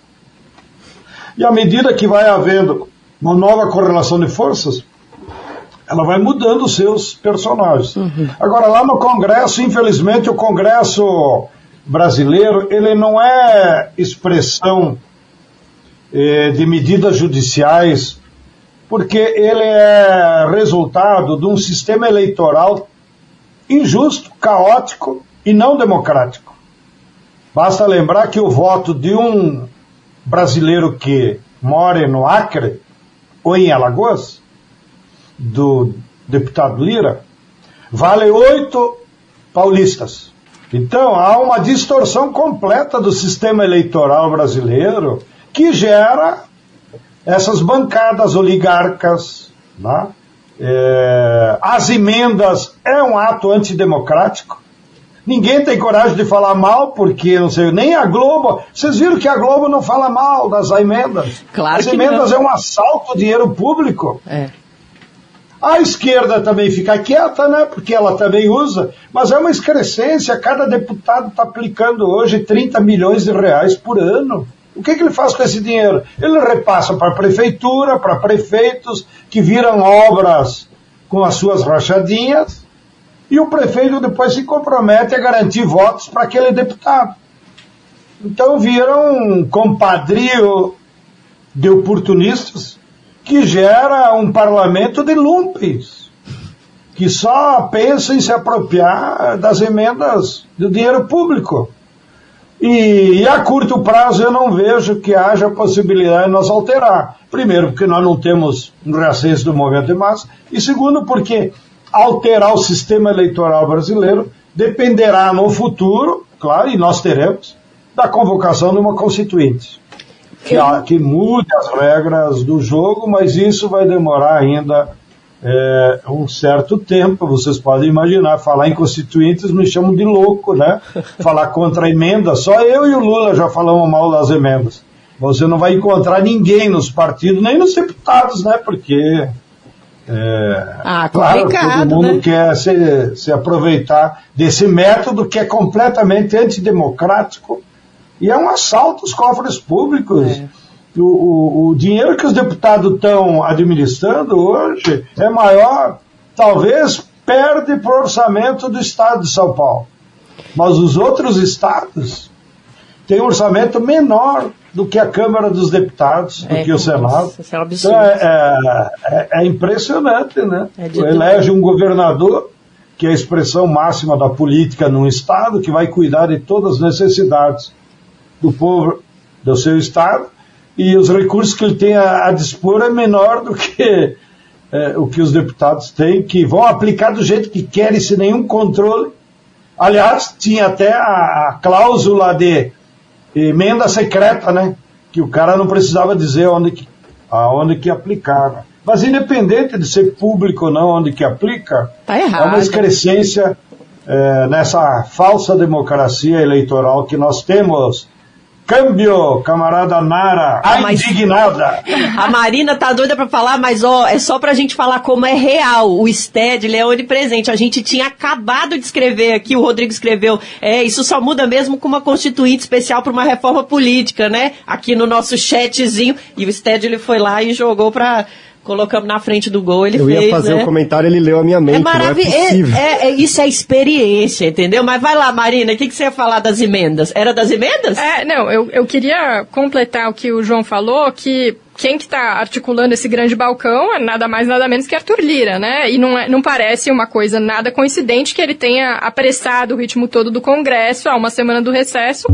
E à medida que vai havendo uma nova correlação de forças, ela vai mudando os seus personagens. Uhum. Agora, lá no Congresso, infelizmente, o Congresso brasileiro, ele não é expressão eh, de medidas judiciais, porque ele é resultado de um sistema eleitoral injusto, caótico e não democrático. Basta lembrar que o voto de um brasileiro que mora no Acre ou em Alagoas do deputado Lira vale oito paulistas. Então há uma distorção completa do sistema eleitoral brasileiro que gera essas bancadas oligarcas. Né? É, as emendas é um ato antidemocrático. Ninguém tem coragem de falar mal, porque não sei, nem a Globo. Vocês viram que a Globo não fala mal das emendas? Claro As emendas não. é um assalto ao dinheiro público. É. A esquerda também fica quieta, né? Porque ela também usa, mas é uma excrescência. Cada deputado está aplicando hoje 30 milhões de reais por ano. O que, que ele faz com esse dinheiro? Ele repassa para a prefeitura, para prefeitos, que viram obras com as suas rachadinhas, e o prefeito depois se compromete a garantir votos para aquele deputado. Então viram um compadrio de oportunistas que gera um parlamento de lumpes, que só pensa em se apropriar das emendas do dinheiro público. E, e, a curto prazo eu não vejo que haja possibilidade de nós alterar. Primeiro, porque nós não temos um reacesso do movimento de massa, e segundo, porque alterar o sistema eleitoral brasileiro dependerá no futuro, claro, e nós teremos, da convocação de uma constituinte que, que mude as regras do jogo, mas isso vai demorar ainda é, um certo tempo. Vocês podem imaginar, falar em constituintes me chamam de louco, né? falar contra a emenda, só eu e o Lula já falamos mal das emendas. Você não vai encontrar ninguém nos partidos, nem nos deputados, né? Porque é, ah, claro, todo mundo né? quer se, se aproveitar desse método que é completamente antidemocrático e é um assalto aos cofres públicos. É. O, o, o, dinheiro que os deputados estão administrando hoje é maior, talvez perde para o orçamento do Estado de São Paulo. Mas os outros estados têm um orçamento menor do que a Câmara dos Deputados, do é, que o Senado. Isso é um absurdo. Então é, é, é impressionante, né? É Elege um governador que é a expressão máxima da política num estado, que vai cuidar de todas as necessidades do povo do seu estado e os recursos que ele tem a, a dispor é menor do que é, (laughs) o que os deputados têm, que vão aplicar do jeito que querem, sem nenhum controle. Aliás, tinha até a, a cláusula de emenda secreta, né? Que o cara não precisava dizer onde que, aonde que aplicar. Mas independente de ser público ou não onde que aplica, tá é uma excrescência é, nessa falsa democracia eleitoral que nós temos Câmbio, camarada Nara, Ah, a mas- indignada. A Marina tá doida pra falar, mas ó, é só pra gente falar como é real. O STED, ele é onipresente. A gente tinha acabado de escrever aqui, o Rodrigo escreveu, é, isso só muda mesmo com uma constituinte especial pra uma reforma política, né? Aqui no nosso chatzinho. E o STED, ele foi lá e jogou pra... Colocamos na frente do gol, ele Eu fez, ia fazer né? um comentário, ele leu a minha mente, É não é maravilhoso. possível. É, é- isso é experiência, entendeu? Mas vai lá, Marina, o que, que você ia falar das emendas? Era das emendas? É, não, eu, eu queria completar o que o João falou, que quem que está articulando esse grande balcão é nada mais, nada menos que Arthur Lira, né? E não, é, não parece uma coisa nada coincidente que ele tenha apressado o ritmo todo do Congresso a uma semana do recesso.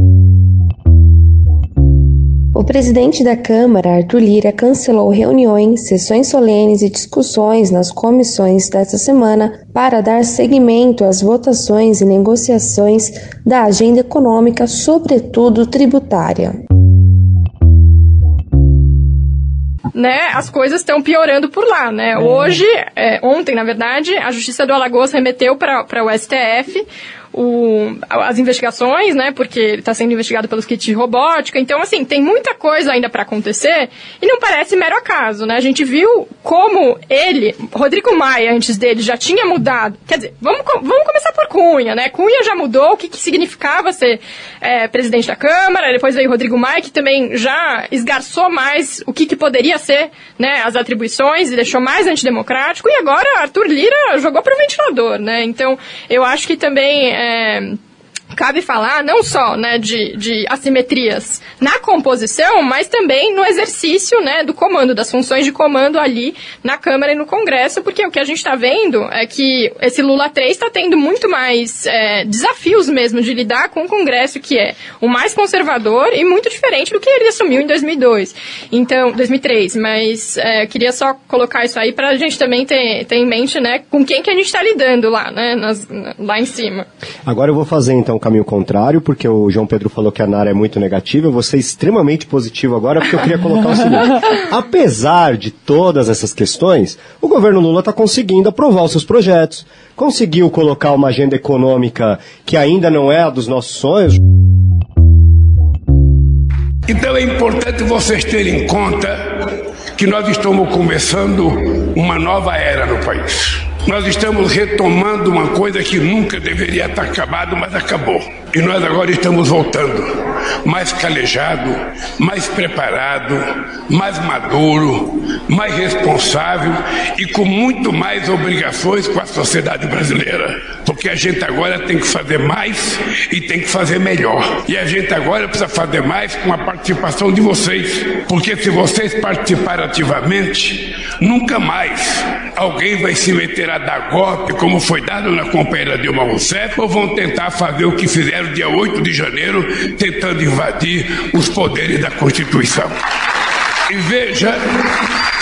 O presidente da Câmara, Arthur Lira, cancelou reuniões, sessões solenes e discussões nas comissões desta semana para dar seguimento às votações e negociações da agenda econômica, sobretudo tributária. né, as coisas estão piorando por lá, né? Hoje, é, ontem, na verdade, a Justiça do Alagoas remeteu para o STF o, as investigações, né? Porque ele está sendo investigado pelos kits de robótica. Então, assim, tem muita coisa ainda para acontecer e não parece mero acaso, né? A gente viu como ele, Rodrigo Maia, antes dele, já tinha mudado. Quer dizer, vamos, vamos começar por Cunha, né? Cunha já mudou o que, que significava ser é, presidente da Câmara. Depois veio Rodrigo Maia, que também já esgarçou mais o que, que poderia ser né, as atribuições e deixou mais antidemocrático. E agora Arthur Lira jogou para o ventilador, né? Então, eu acho que também. é, Um. Cabe falar não só né, de, de assimetrias na composição, mas também no exercício né, do comando, das funções de comando ali na Câmara e no Congresso, porque o que a gente está vendo é que esse Lula 3 está tendo muito mais é, desafios mesmo de lidar com o Congresso, que é o mais conservador e muito diferente do que ele assumiu em 2002, então 2003. Mas é, eu queria só colocar isso aí para a gente também ter, ter em mente né, com quem que a gente está lidando lá, né, nas- lá em cima. Agora eu vou fazer então o caminho contrário, porque o João Pedro falou que a Nara é muito negativa. Eu vou ser extremamente positivo agora, porque eu queria colocar o seguinte: (laughs) apesar de todas essas questões, o governo Lula está conseguindo aprovar os seus projetos, conseguiu colocar uma agenda econômica que ainda não é a dos nossos sonhos. Então é importante vocês terem em conta que nós estamos começando uma nova era no país. Nós estamos retomando uma coisa que nunca deveria estar acabado, mas acabou. E nós agora estamos voltando, mais calejado, mais preparado, mais maduro, mais responsável e com muito mais obrigações com a sociedade brasileira. Porque a gente agora tem que fazer mais e tem que fazer melhor. E a gente agora precisa fazer mais com a participação de vocês. Porque se vocês participarem ativamente, nunca mais alguém vai se meter a dar golpe, como foi dado na companheira Dilma Rousseff, ou vão tentar fazer o que fizeram dia 8 de janeiro, tentando invadir os poderes da Constituição. E veja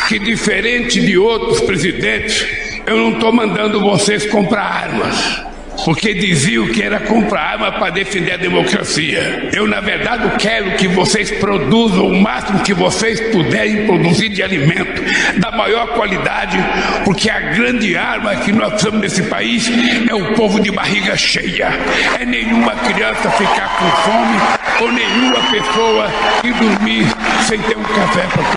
que, diferente de outros presidentes, eu não estou mandando vocês comprar armas. Porque diziam que era comprar arma para defender a democracia. Eu, na verdade, quero que vocês produzam o máximo que vocês puderem produzir de alimento, da maior qualidade, porque a grande arma que nós precisamos nesse país é o povo de barriga cheia. É nenhuma criança ficar com fome ou nenhuma pessoa ir dormir sem ter um café para comer.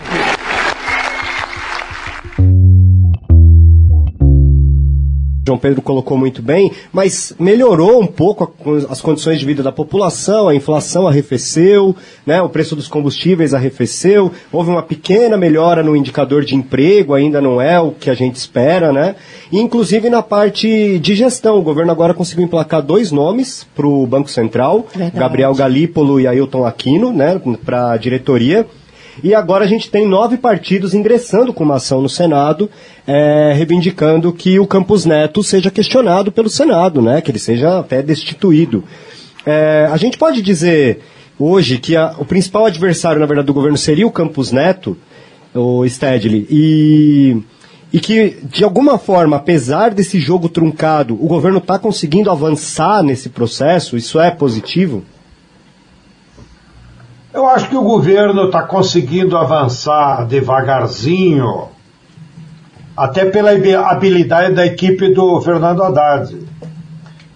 João Pedro colocou muito bem, mas melhorou um pouco as condições de vida da população, a inflação arrefeceu, né, o preço dos combustíveis arrefeceu, houve uma pequena melhora no indicador de emprego, ainda não é o que a gente espera, né? E, inclusive na parte de gestão, o governo agora conseguiu emplacar dois nomes para o Banco Central, Verdade. Gabriel Galípolo e Ailton Aquino, né, para a diretoria. E agora a gente tem nove partidos ingressando com uma ação no Senado, eh, reivindicando que o Campos Neto seja questionado pelo Senado, né? Que ele seja até destituído. Eh, a gente pode dizer hoje que a- o principal adversário, na verdade, do governo seria o Campos Neto, o Stedley, e, e que, de alguma forma, apesar desse jogo truncado, o governo está conseguindo avançar nesse processo, isso é positivo? Eu acho que o governo está conseguindo avançar devagarzinho, até pela habilidade da equipe do Fernando Haddad.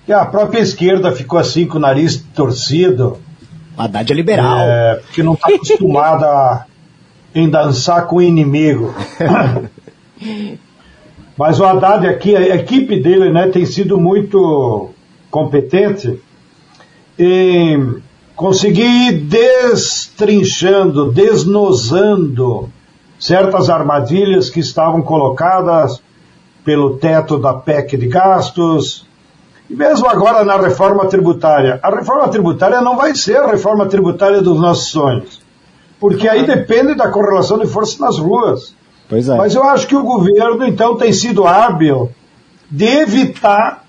E a própria esquerda ficou assim com o nariz torcido. Haddad é liberal. É, porque não está acostumada (laughs) em dançar com o inimigo. (laughs) Mas o Haddad aqui, a equipe dele né, tem sido muito competente em conseguir ir destrinchando, desnosando certas armadilhas que estavam colocadas pelo teto da PEC de gastos, e mesmo agora na reforma tributária. A reforma tributária não vai ser a reforma tributária dos nossos sonhos, porque aí depende da correlação de força nas ruas. Pois é. Mas eu acho que o governo, então, tem sido hábil de evitar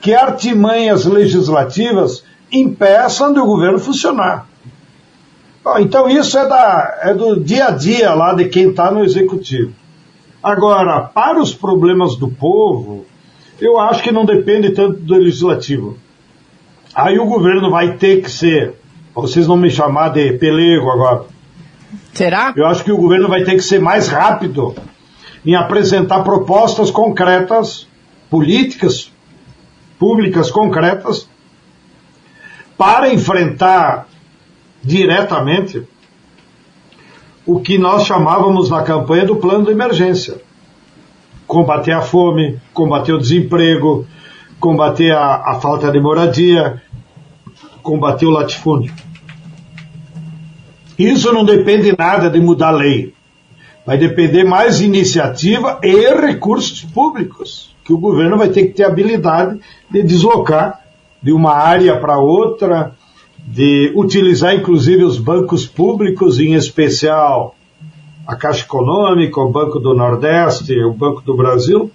que artimanhas legislativas impeçam do governo funcionar. Bom, então isso é, da, é do dia a dia lá de quem está no executivo. Agora, para os problemas do povo, eu acho que não depende tanto do legislativo. Aí o governo vai ter que ser, vocês vão me chamar de pelego agora. Será? Eu acho que o governo vai ter que ser mais rápido em apresentar propostas concretas, políticas públicas concretas, para enfrentar diretamente o que nós chamávamos na campanha do plano de emergência. Combater a fome, combater o desemprego, combater a, a falta de moradia, combater o latifúndio. Isso não depende nada de mudar a lei. Vai depender mais de iniciativa e recursos públicos, que o governo vai ter que ter habilidade de deslocar de uma área para outra, de utilizar inclusive os bancos públicos, em especial a Caixa Econômica, o Banco do Nordeste, o Banco do Brasil,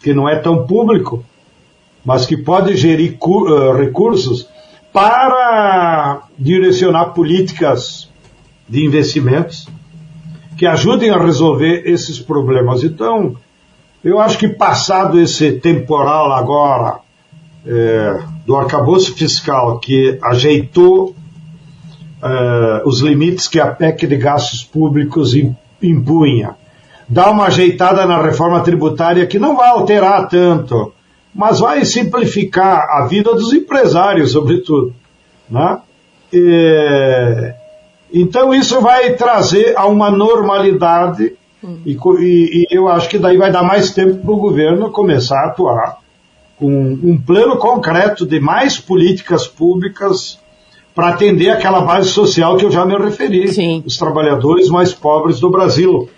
que não é tão público, mas que pode gerir uh, recursos para direcionar políticas de investimentos que ajudem a resolver esses problemas. Então, eu acho que passado esse temporal agora é, do arcabouço fiscal que ajeitou é, os limites que a PEC de gastos públicos impunha, dá uma ajeitada na reforma tributária que não vai alterar tanto, mas vai simplificar a vida dos empresários, sobretudo. Né? E, então isso vai trazer a uma normalidade hum. e, e, e, eu acho que daí vai dar mais tempo para o governo começar a atuar com um plano concreto de mais políticas públicas para atender aquela base social que eu já me referi, Sim. os trabalhadores mais pobres do Brasil.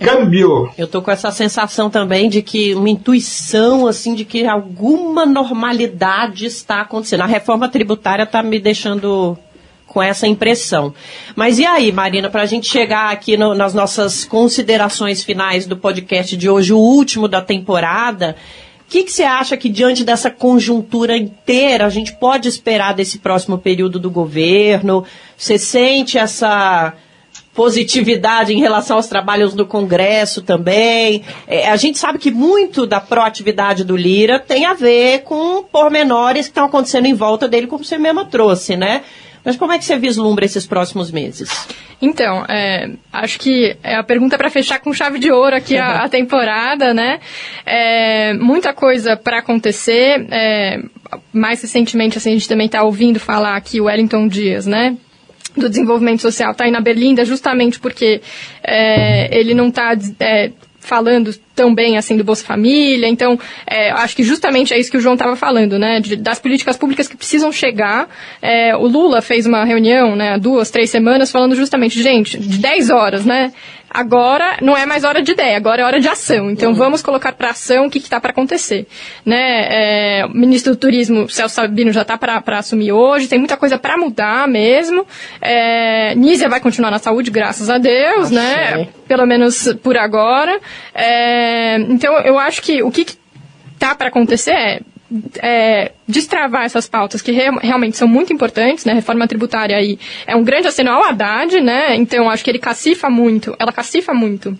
Câmbio. Eu tô com essa sensação também de que uma intuição assim de que alguma normalidade está acontecendo. A reforma tributária está me deixando com essa impressão. Mas e aí, Marina, para a gente chegar aqui no, nas nossas considerações finais do podcast de hoje, o último da temporada, que, que você acha que, diante dessa conjuntura inteira, a gente pode esperar desse próximo período do governo? Você sente essa positividade em relação aos trabalhos do Congresso também. É, a gente sabe que muito da proatividade do Lira tem a ver com pormenores que estão acontecendo em volta dele, como você mesmo trouxe, né? Mas como é que você vislumbra esses próximos meses? Então, é, acho que é a pergunta para fechar com chave de ouro aqui a, (laughs) a temporada, né? É, muita coisa para acontecer. É, mais recentemente, assim, a gente também está ouvindo falar aqui o Wellington Dias, né? do desenvolvimento social está aí na Berlinda justamente porque é, ele não está é, falando tão bem assim do Bolsa Família. Então, é, acho que justamente é isso que o João estava falando, né? De, das políticas públicas que precisam chegar. É, o Lula fez uma reunião, né, duas, três semanas, falando justamente, gente, de 10 horas, né? Agora não é mais hora de ideia, agora é hora de ação. Então uhum. vamos colocar para ação o que está para acontecer. Né? É, o ministro do Turismo, Celso Sabino, já está para assumir hoje, tem muita coisa para mudar mesmo. É, Nízia vai continuar na saúde, graças a Deus, né? Pelo menos por agora. É, então eu acho que o que está para acontecer é é, destravar essas pautas que re realmente são muito importantes, né? Reforma tributária aí é um grande aceno ao Haddad, né? Então acho que ele cacifa muito, ela cacifa muito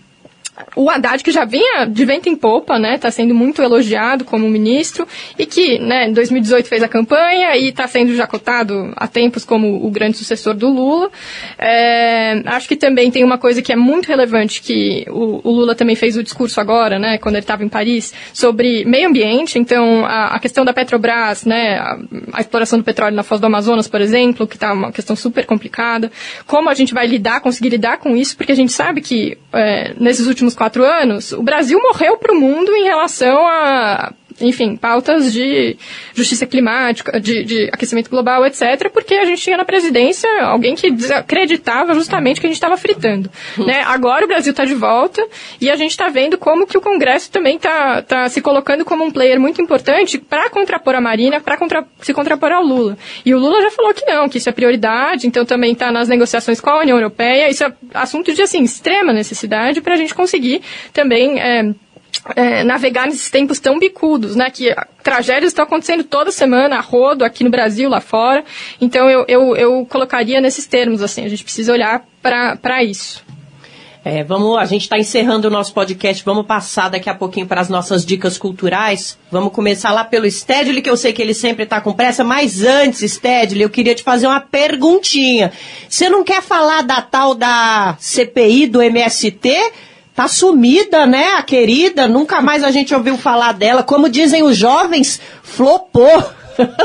o Haddad, que já vinha de vento em popa, né, está sendo muito elogiado como ministro, e que né, em 2018 fez a campanha e está sendo já cotado há tempos como o grande sucessor do Lula. É, acho que também tem uma coisa que é muito relevante, que o, o Lula também fez o discurso agora, né, quando ele estava em Paris, sobre meio ambiente, então a, a questão da Petrobras, né, a, a, exploração do petróleo na Foz do Amazonas, por exemplo, que está uma questão super complicada, como a gente vai lidar, conseguir lidar com isso, porque a gente sabe que é, nesses últimos quatro anos, o Brasil morreu para o mundo em relação a enfim, pautas de justiça climática, de, de, aquecimento global, etc., porque a gente tinha na presidência alguém que acreditava justamente que a gente estava fritando. Hum. Né? Agora o Brasil está de volta e a gente está vendo como que o Congresso também está tá se colocando como um player muito importante para contrapor a Marina, para contra, se contrapor ao Lula. E o Lula já falou que não, que isso é prioridade, então também está nas negociações com a União Europeia, isso é assunto de assim, extrema necessidade para a gente conseguir também. É, é, navegar nesses tempos tão bicudos, né? Que tragédias estão acontecendo toda semana, a rodo, aqui no Brasil, lá fora. Então eu, eu, eu colocaria nesses termos, assim, a gente precisa olhar para isso. É, vamos, a gente está encerrando o nosso podcast, vamos passar daqui a pouquinho para as nossas dicas culturais. Vamos começar lá pelo Stedley, que eu sei que ele sempre está com pressa, mas antes, Stedley, eu queria te fazer uma perguntinha. Você não quer falar da tal da CPI do MST? Tá sumida, né, a querida? Nunca mais a gente ouviu falar dela. Como dizem os jovens, flopou.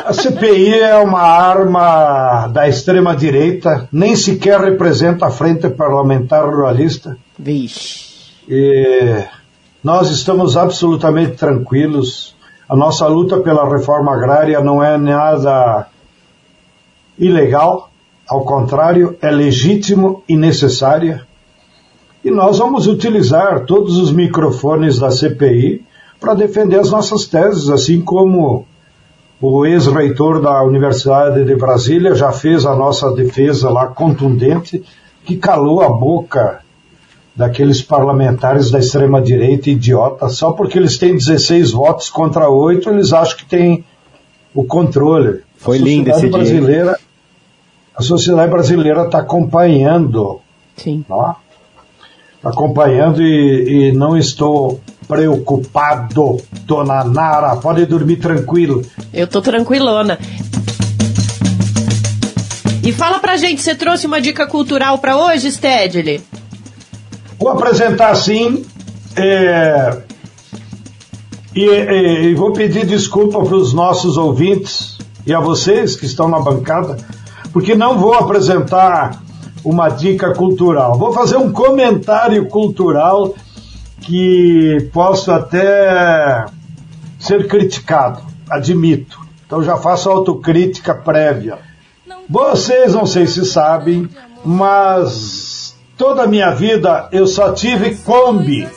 A CPI é uma arma da extrema-direita, nem sequer representa a Frente Parlamentar Ruralista. Vixe. E nós estamos absolutamente tranquilos. A nossa luta pela reforma agrária não é nada ilegal, ao contrário, é legítimo e necessária. E nós vamos utilizar todos os microfones da CPI para defender as nossas teses, assim como o ex-reitor da Universidade de Brasília já fez a nossa defesa lá contundente, que calou a boca daqueles parlamentares da extrema-direita idiota, só porque eles têm 16 votos contra 8, eles acham que têm o controle. Foi lindo esse brasileira, dia. A sociedade brasileira está acompanhando. Sim. Ó, acompanhando e, e não estou preocupado, dona Nara. Pode dormir tranquilo. Eu tô tranquilona. E fala pra gente, você trouxe uma dica cultural para hoje, Stedley? Vou apresentar sim. É, e, e, e, vou pedir desculpa para os nossos ouvintes e a vocês que estão na bancada, porque não vou apresentar uma dica cultural. Vou fazer um comentário cultural que posso até ser criticado, admito. Então já faço autocrítica prévia. Vocês não sei se sabem, mas toda a minha vida eu só tive Kombi. (laughs)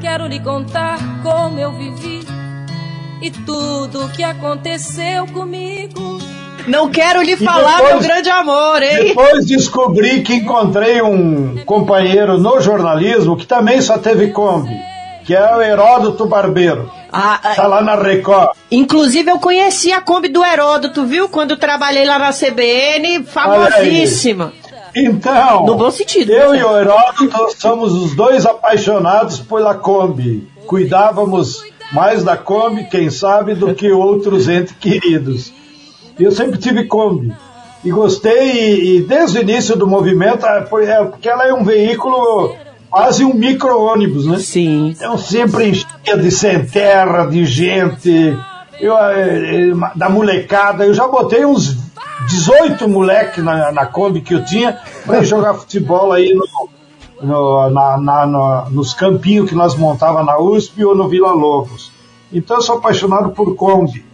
Quero lhe contar como eu vivi e tudo o que aconteceu comigo. Não quero lhe falar depois, meu grande amor, hein? Depois descobri que encontrei um companheiro no jornalismo que também só teve Kombi, que é o Heródoto Barbeiro. Ah, ah, tá lá na Record. Inclusive eu conheci a Kombi do Heródoto, viu? Quando trabalhei lá na CBN, famosíssima. Então, no bom sentido. Eu né? e o Heródoto somos os dois apaixonados pela Kombi. Cuidávamos mais da Kombi, quem sabe, do que outros entes queridos. Eu sempre tive Kombi. E gostei, e, e desde o início do movimento, é, é, porque ela é um veículo quase um micro-ônibus, né? Sim. Então sempre enchia de sem terra, de gente, eu, é, da molecada. Eu já botei uns 18 moleques na, na Kombi que eu tinha para jogar futebol aí no, no, na, na, no, nos campinhos que nós montava na USP ou no Vila Lobos. Então eu sou apaixonado por Kombi.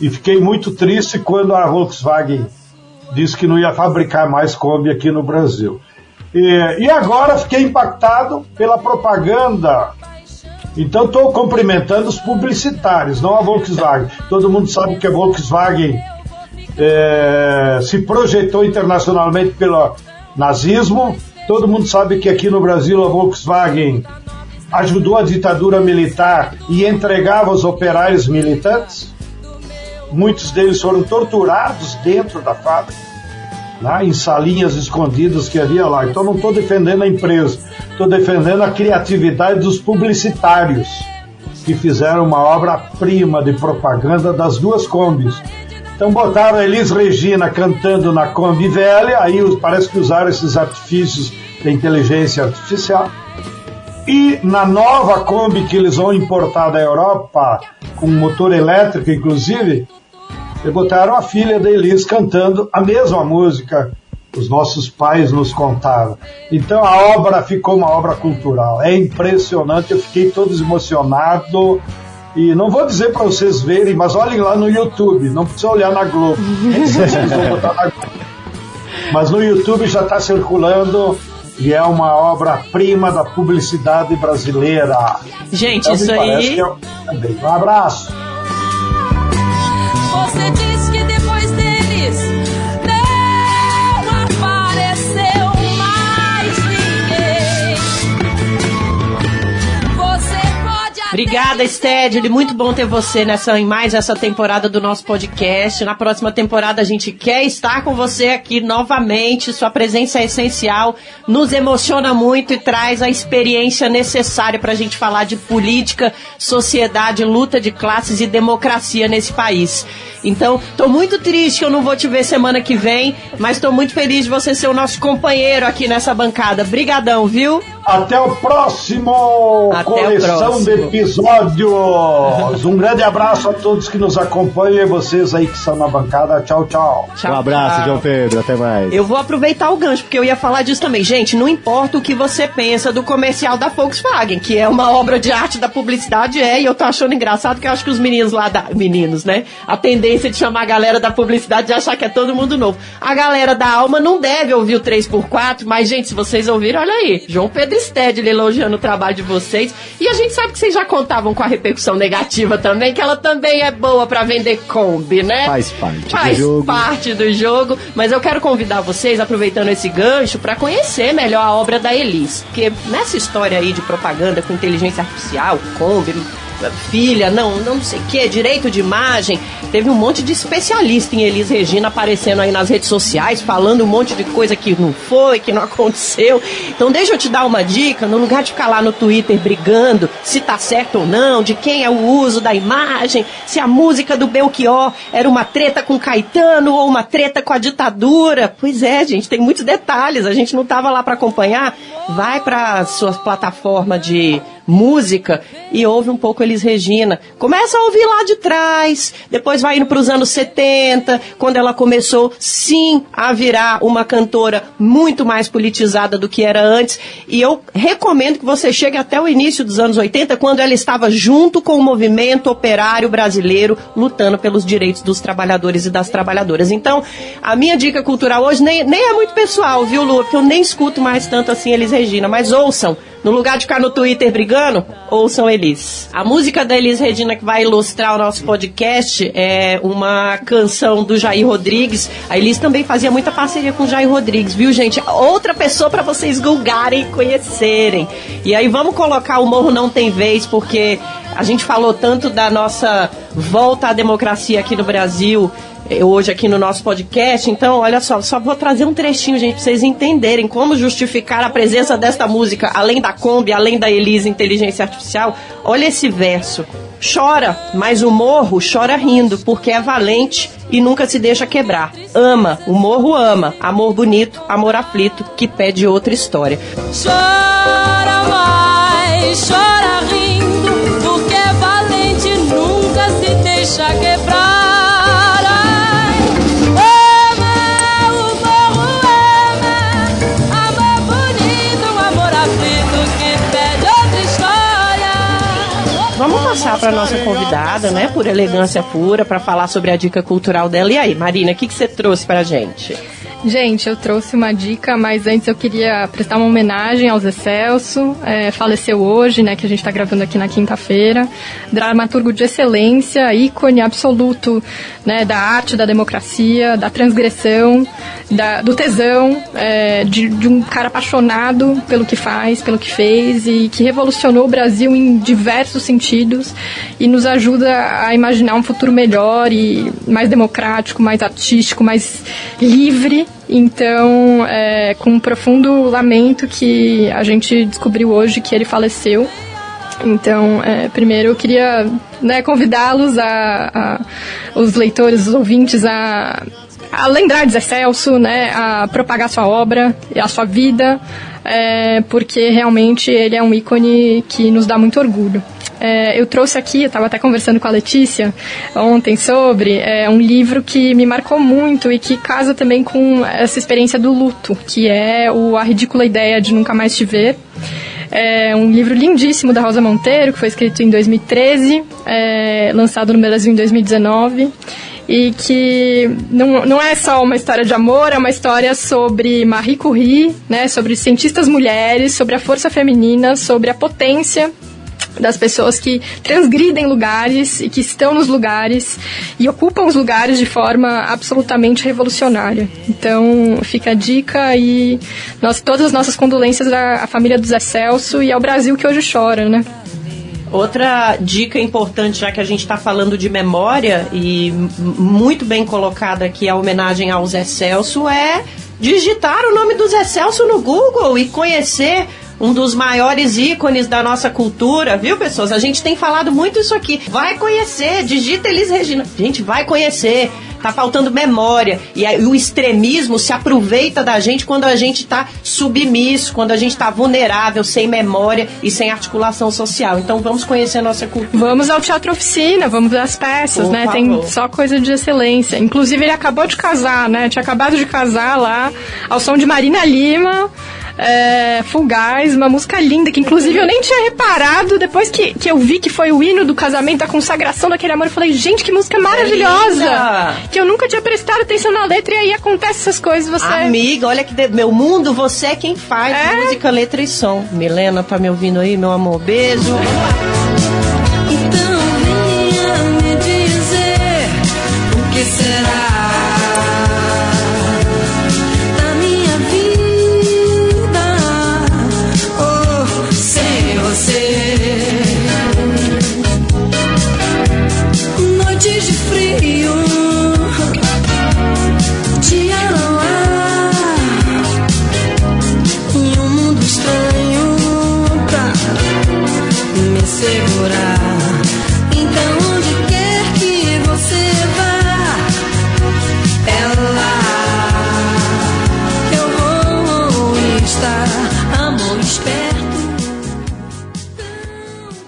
E fiquei muito triste quando a Volkswagen disse que não ia fabricar mais Kombi aqui no Brasil. E, e agora fiquei impactado pela propaganda. Então estou cumprimentando os publicitários, não a Volkswagen. Todo mundo sabe que a Volkswagen é, se projetou internacionalmente pelo nazismo. Todo mundo sabe que aqui no Brasil a Volkswagen ajudou a ditadura militar e entregava os operários militantes muitos deles foram torturados dentro da fábrica. né, em salinhas escondidas que havia lá. Então não estou defendendo a empresa, estou defendendo a criatividade dos publicitários que fizeram uma obra-prima de propaganda das duas combis. Então botaram a Elis Regina cantando na Kombi velha, aí parece que usaram esses artifícios da inteligência artificial. E na nova Kombi que eles vão importar da Europa, com motor elétrico inclusive, e botaram a filha da Elis cantando a mesma música que os nossos pais nos contaram. Então a obra ficou uma obra cultural. É impressionante, eu fiquei todo emocionado. E não vou dizer para vocês verem, mas olhem lá no YouTube, não precisa olhar na Globo. (laughs) na Globo. Mas no YouTube já está circulando e é uma obra-prima da publicidade brasileira. Gente, então, isso aí. É... Um abraço. Você Obrigada, Sted. Muito bom ter você nessa, em mais essa temporada do nosso podcast. Na próxima temporada a gente quer estar com você aqui novamente. Sua presença é essencial, nos emociona muito e traz a experiência necessária para a gente falar de política, sociedade, luta de classes e democracia nesse país. Então, tô muito triste que eu não vou te ver semana que vem, mas tô muito feliz de você ser o nosso companheiro aqui nessa bancada. Brigadão, viu? Até o próximo Até coleção o próximo. de episódios. Um grande abraço a todos que nos acompanham e vocês aí que estão na bancada. Tchau, tchau. um abraço, João Pedro. Até mais. Eu vou aproveitar o gancho, porque eu ia falar disso também. Gente, não importa o que você pensa do comercial da Volkswagen, que é uma obra de arte da publicidade, é, e eu tô achando engraçado que eu acho que os meninos lá da. Meninos, né? A tendência de chamar a galera da publicidade de achar que é todo mundo novo. A galera da alma não deve ouvir o 3x4, mas, gente, se vocês ouviram, olha aí. João Pedro Stedley elogiando o trabalho de vocês. E a gente sabe que vocês já contavam com a repercussão negativa também, que ela também é boa para vender Kombi, né? Faz parte Faz do jogo. parte do jogo, mas eu quero convidar vocês, aproveitando esse gancho, para conhecer melhor a obra da Elis. Porque nessa história aí de propaganda com inteligência artificial, Kombi, filha, não, não sei o que, direito de imagem, teve um monte de especialista em Elis Regina aparecendo aí nas redes sociais, falando um monte de coisa que não foi, que não (laughs) aconteceu. Então deixa eu te dar uma dica, no lugar de ficar lá no Twitter brigando se tá certo ou não, de quem é o uso da imagem, se a música do Belchior era uma treta com Caetano ou uma treta com a ditadura. Pois é, gente, tem muitos detalhes, a gente não tava lá para acompanhar. Vai para sua plataforma de música e ouve um pouco Elis Regina. Começa a ouvir lá de trás, depois vai indo para os anos 70, quando ela começou sim a virar uma cantora muito mais politizada do que era antes. E eu recomendo que você chegue até o início dos anos 80, quando ela estava junto com o movimento operário brasileiro, lutando pelos direitos dos trabalhadores e das trabalhadoras. Então, a minha dica cultural hoje nem, nem é muito pessoal, viu, Lu? Porque eu nem escuto mais tanto assim Elis Regina, mas ouçam. No lugar de ficar no Twitter brigando, ouçam Elis. A música da Elis Regina que vai ilustrar o nosso podcast é uma canção do Jair Rodrigues. A Elis também fazia muita parceria com o Jair Rodrigues, viu, gente? Outra pessoa para vocês googarem e conhecerem. E aí vamos colocar o Morro Não Tem Vez, porque a gente falou tanto da nossa volta à democracia aqui no Brasil hoje aqui no nosso podcast. Então, olha só, só vou trazer um trechinho, gente, pra vocês entenderem como justificar a presença desta música, além da Kombi, além da Elise Inteligência Artificial. Olha esse verso. Chora, mas o morro chora rindo, porque é valente e nunca se deixa quebrar. Ama, o morro ama. Amor bonito, amor aflito, que pede outra história. Chora para nossa convidada, né, por elegância pura, para falar sobre a dica cultural dela. E aí, Marina, o que, que você trouxe pra gente? Gente, eu trouxe uma dica, mas antes eu queria prestar uma homenagem ao Zé Celso, é, faleceu hoje, né, que a gente está gravando aqui na quinta-feira, dramaturgo de excelência, ícone absoluto, né, da arte, da democracia, da transgressão, da- do tesão, é, de, de um cara apaixonado pelo que faz, pelo que fez e que revolucionou o Brasil em diversos sentidos e nos ajuda a imaginar um futuro melhor e mais democrático, mais artístico, mais livre Então, é, com um profundo lamento que a gente descobriu hoje que ele faleceu. Então, é, primeiro eu queria né, convidá-los, a, a, os leitores, os ouvintes, a, a lembrar de Zé Celso, né, a propagar sua obra, a sua vida, é, porque realmente ele é um ícone que nos dá muito orgulho. É, eu trouxe aqui, eu estava até conversando com a Letícia ontem sobre é, um livro que me marcou muito e que casa também com essa experiência do luto, que é o A Ridícula Ideia de Nunca Mais Te Ver. É um livro lindíssimo da Rosa Monteiro, que foi escrito em 2013, é, lançado no Brasil em 2019 e que não, não é só uma história de amor, é uma história sobre Marie Curie, né, sobre cientistas mulheres, sobre a força feminina, sobre a potência das pessoas que transgridem lugares e que estão nos lugares e ocupam os lugares de forma absolutamente revolucionária. Então, fica a dica e nós, todas as nossas condolências à, à família do Zé Celso e ao Brasil que hoje chora, né? Outra dica importante, já que a gente está falando de memória e muito bem colocada aqui a homenagem ao Zé Celso, é digitar o nome do Zé Celso no Google e conhecer um dos maiores ícones da nossa cultura, viu, pessoas? A gente tem falado muito isso aqui. Vai conhecer, digita Elis Regina. Gente, vai conhecer. Tá faltando memória. E aí, o extremismo se aproveita da gente quando a gente tá submisso, quando a gente tá vulnerável, sem memória e sem articulação social. Então vamos conhecer a nossa cultura. Vamos ao teatro oficina, vamos ver as peças, Por né? Favor. Tem só coisa de excelência. Inclusive, ele acabou de casar, né? Tinha acabado de casar lá, ao som de Marina Lima é, Fugaz, uma música linda, que inclusive eu nem tinha reparado, depois que, que eu vi que foi o hino do casamento, a consagração daquele amor, eu falei, gente, que música maravilhosa! É que eu nunca tinha prestado atenção na letra e aí acontece essas coisas, você... Amiga, olha que de... meu mundo, você é quem faz é? música, letra e som. Milena, tá me ouvindo aí, meu amor? Beijo!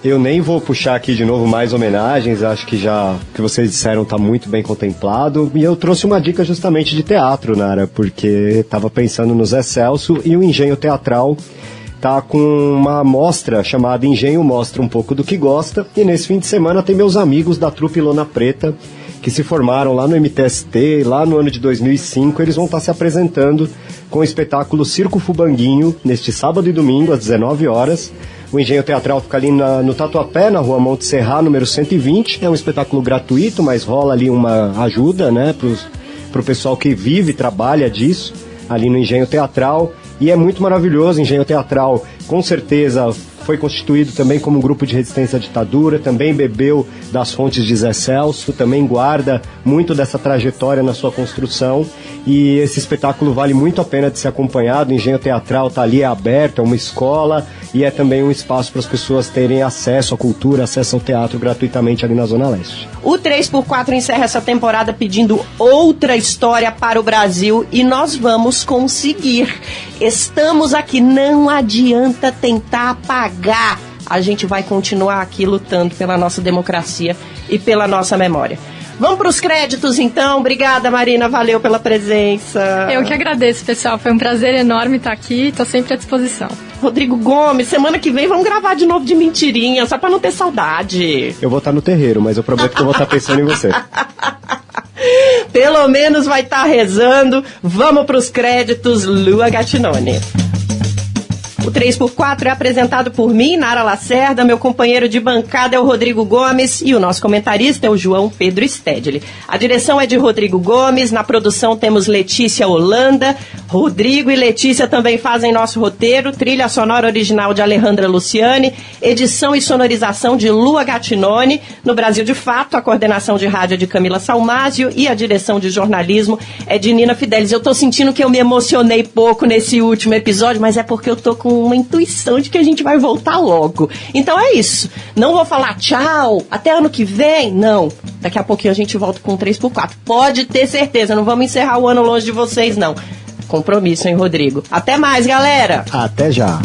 Eu nem vou puxar aqui de novo mais homenagens, acho que já que vocês disseram está muito bem contemplado. E eu trouxe uma dica justamente de teatro, Nara, porque estava pensando no Zé Celso e o Engenho Teatral tá com uma mostra chamada Engenho Mostra um pouco do que gosta. E nesse fim de semana tem meus amigos da Trupe Lona Preta que se formaram lá no MTST, lá no ano de 2005. Eles vão estar tá se apresentando com o espetáculo Circo Fubanguinho neste sábado e domingo às 19 horas o Engenho Teatral fica ali na, no Tatuapé, na rua Monte Serra, número 120. É um espetáculo gratuito, mas rola ali uma ajuda, né, para o pessoal que vive e trabalha disso, ali no Engenho Teatral. E é muito maravilhoso, Engenho Teatral, com certeza foi constituído também como um grupo de resistência à ditadura, também bebeu das fontes de Zé Celso, também guarda muito dessa trajetória na sua construção e esse espetáculo vale muito a pena de ser acompanhado. O Engenho Teatral está ali, é aberto, é uma escola e é também um espaço para as pessoas terem acesso à cultura, acesso ao teatro gratuitamente ali na Zona Leste. O 3x4 encerra essa temporada pedindo outra história para o Brasil e nós vamos conseguir. Estamos aqui, não adianta tentar apagar. A gente vai continuar aqui lutando pela nossa democracia e pela nossa memória. Vamos para os créditos, então. Obrigada, Marina. Valeu pela presença. Eu que agradeço, pessoal. Foi um prazer enorme estar aqui. Estou sempre à disposição. Rodrigo Gomes, semana que vem vamos gravar de novo de mentirinha, só para não ter saudade. Eu vou estar no terreiro, mas eu prometo que eu vou estar pensando em você. (laughs) Pelo menos vai estar rezando. Vamos para os créditos, Lua Gatinone. O 3x4 é apresentado por mim, Nara Lacerda, meu companheiro de bancada é o Rodrigo Gomes. E o nosso comentarista é o João Pedro Stedley. A direção é de Rodrigo Gomes, na produção temos Letícia Holanda, Rodrigo e Letícia também fazem nosso roteiro, trilha sonora original de Alejandra Luciane, edição e sonorização de Lua Gatinone, no Brasil de Fato, a coordenação de rádio é de Camila Salmásio e a direção de jornalismo é de Nina Fidelis. Eu tô sentindo que eu me emocionei pouco nesse último episódio, mas é porque eu tô com uma intuição de que a gente vai voltar logo. Então é isso. Não vou falar tchau, até ano que vem. Não. Daqui a pouquinho a gente volta com 3x4. Pode ter certeza, não vamos encerrar o ano longe de vocês, não. Compromisso, hein, Rodrigo? Até mais, galera! Até já!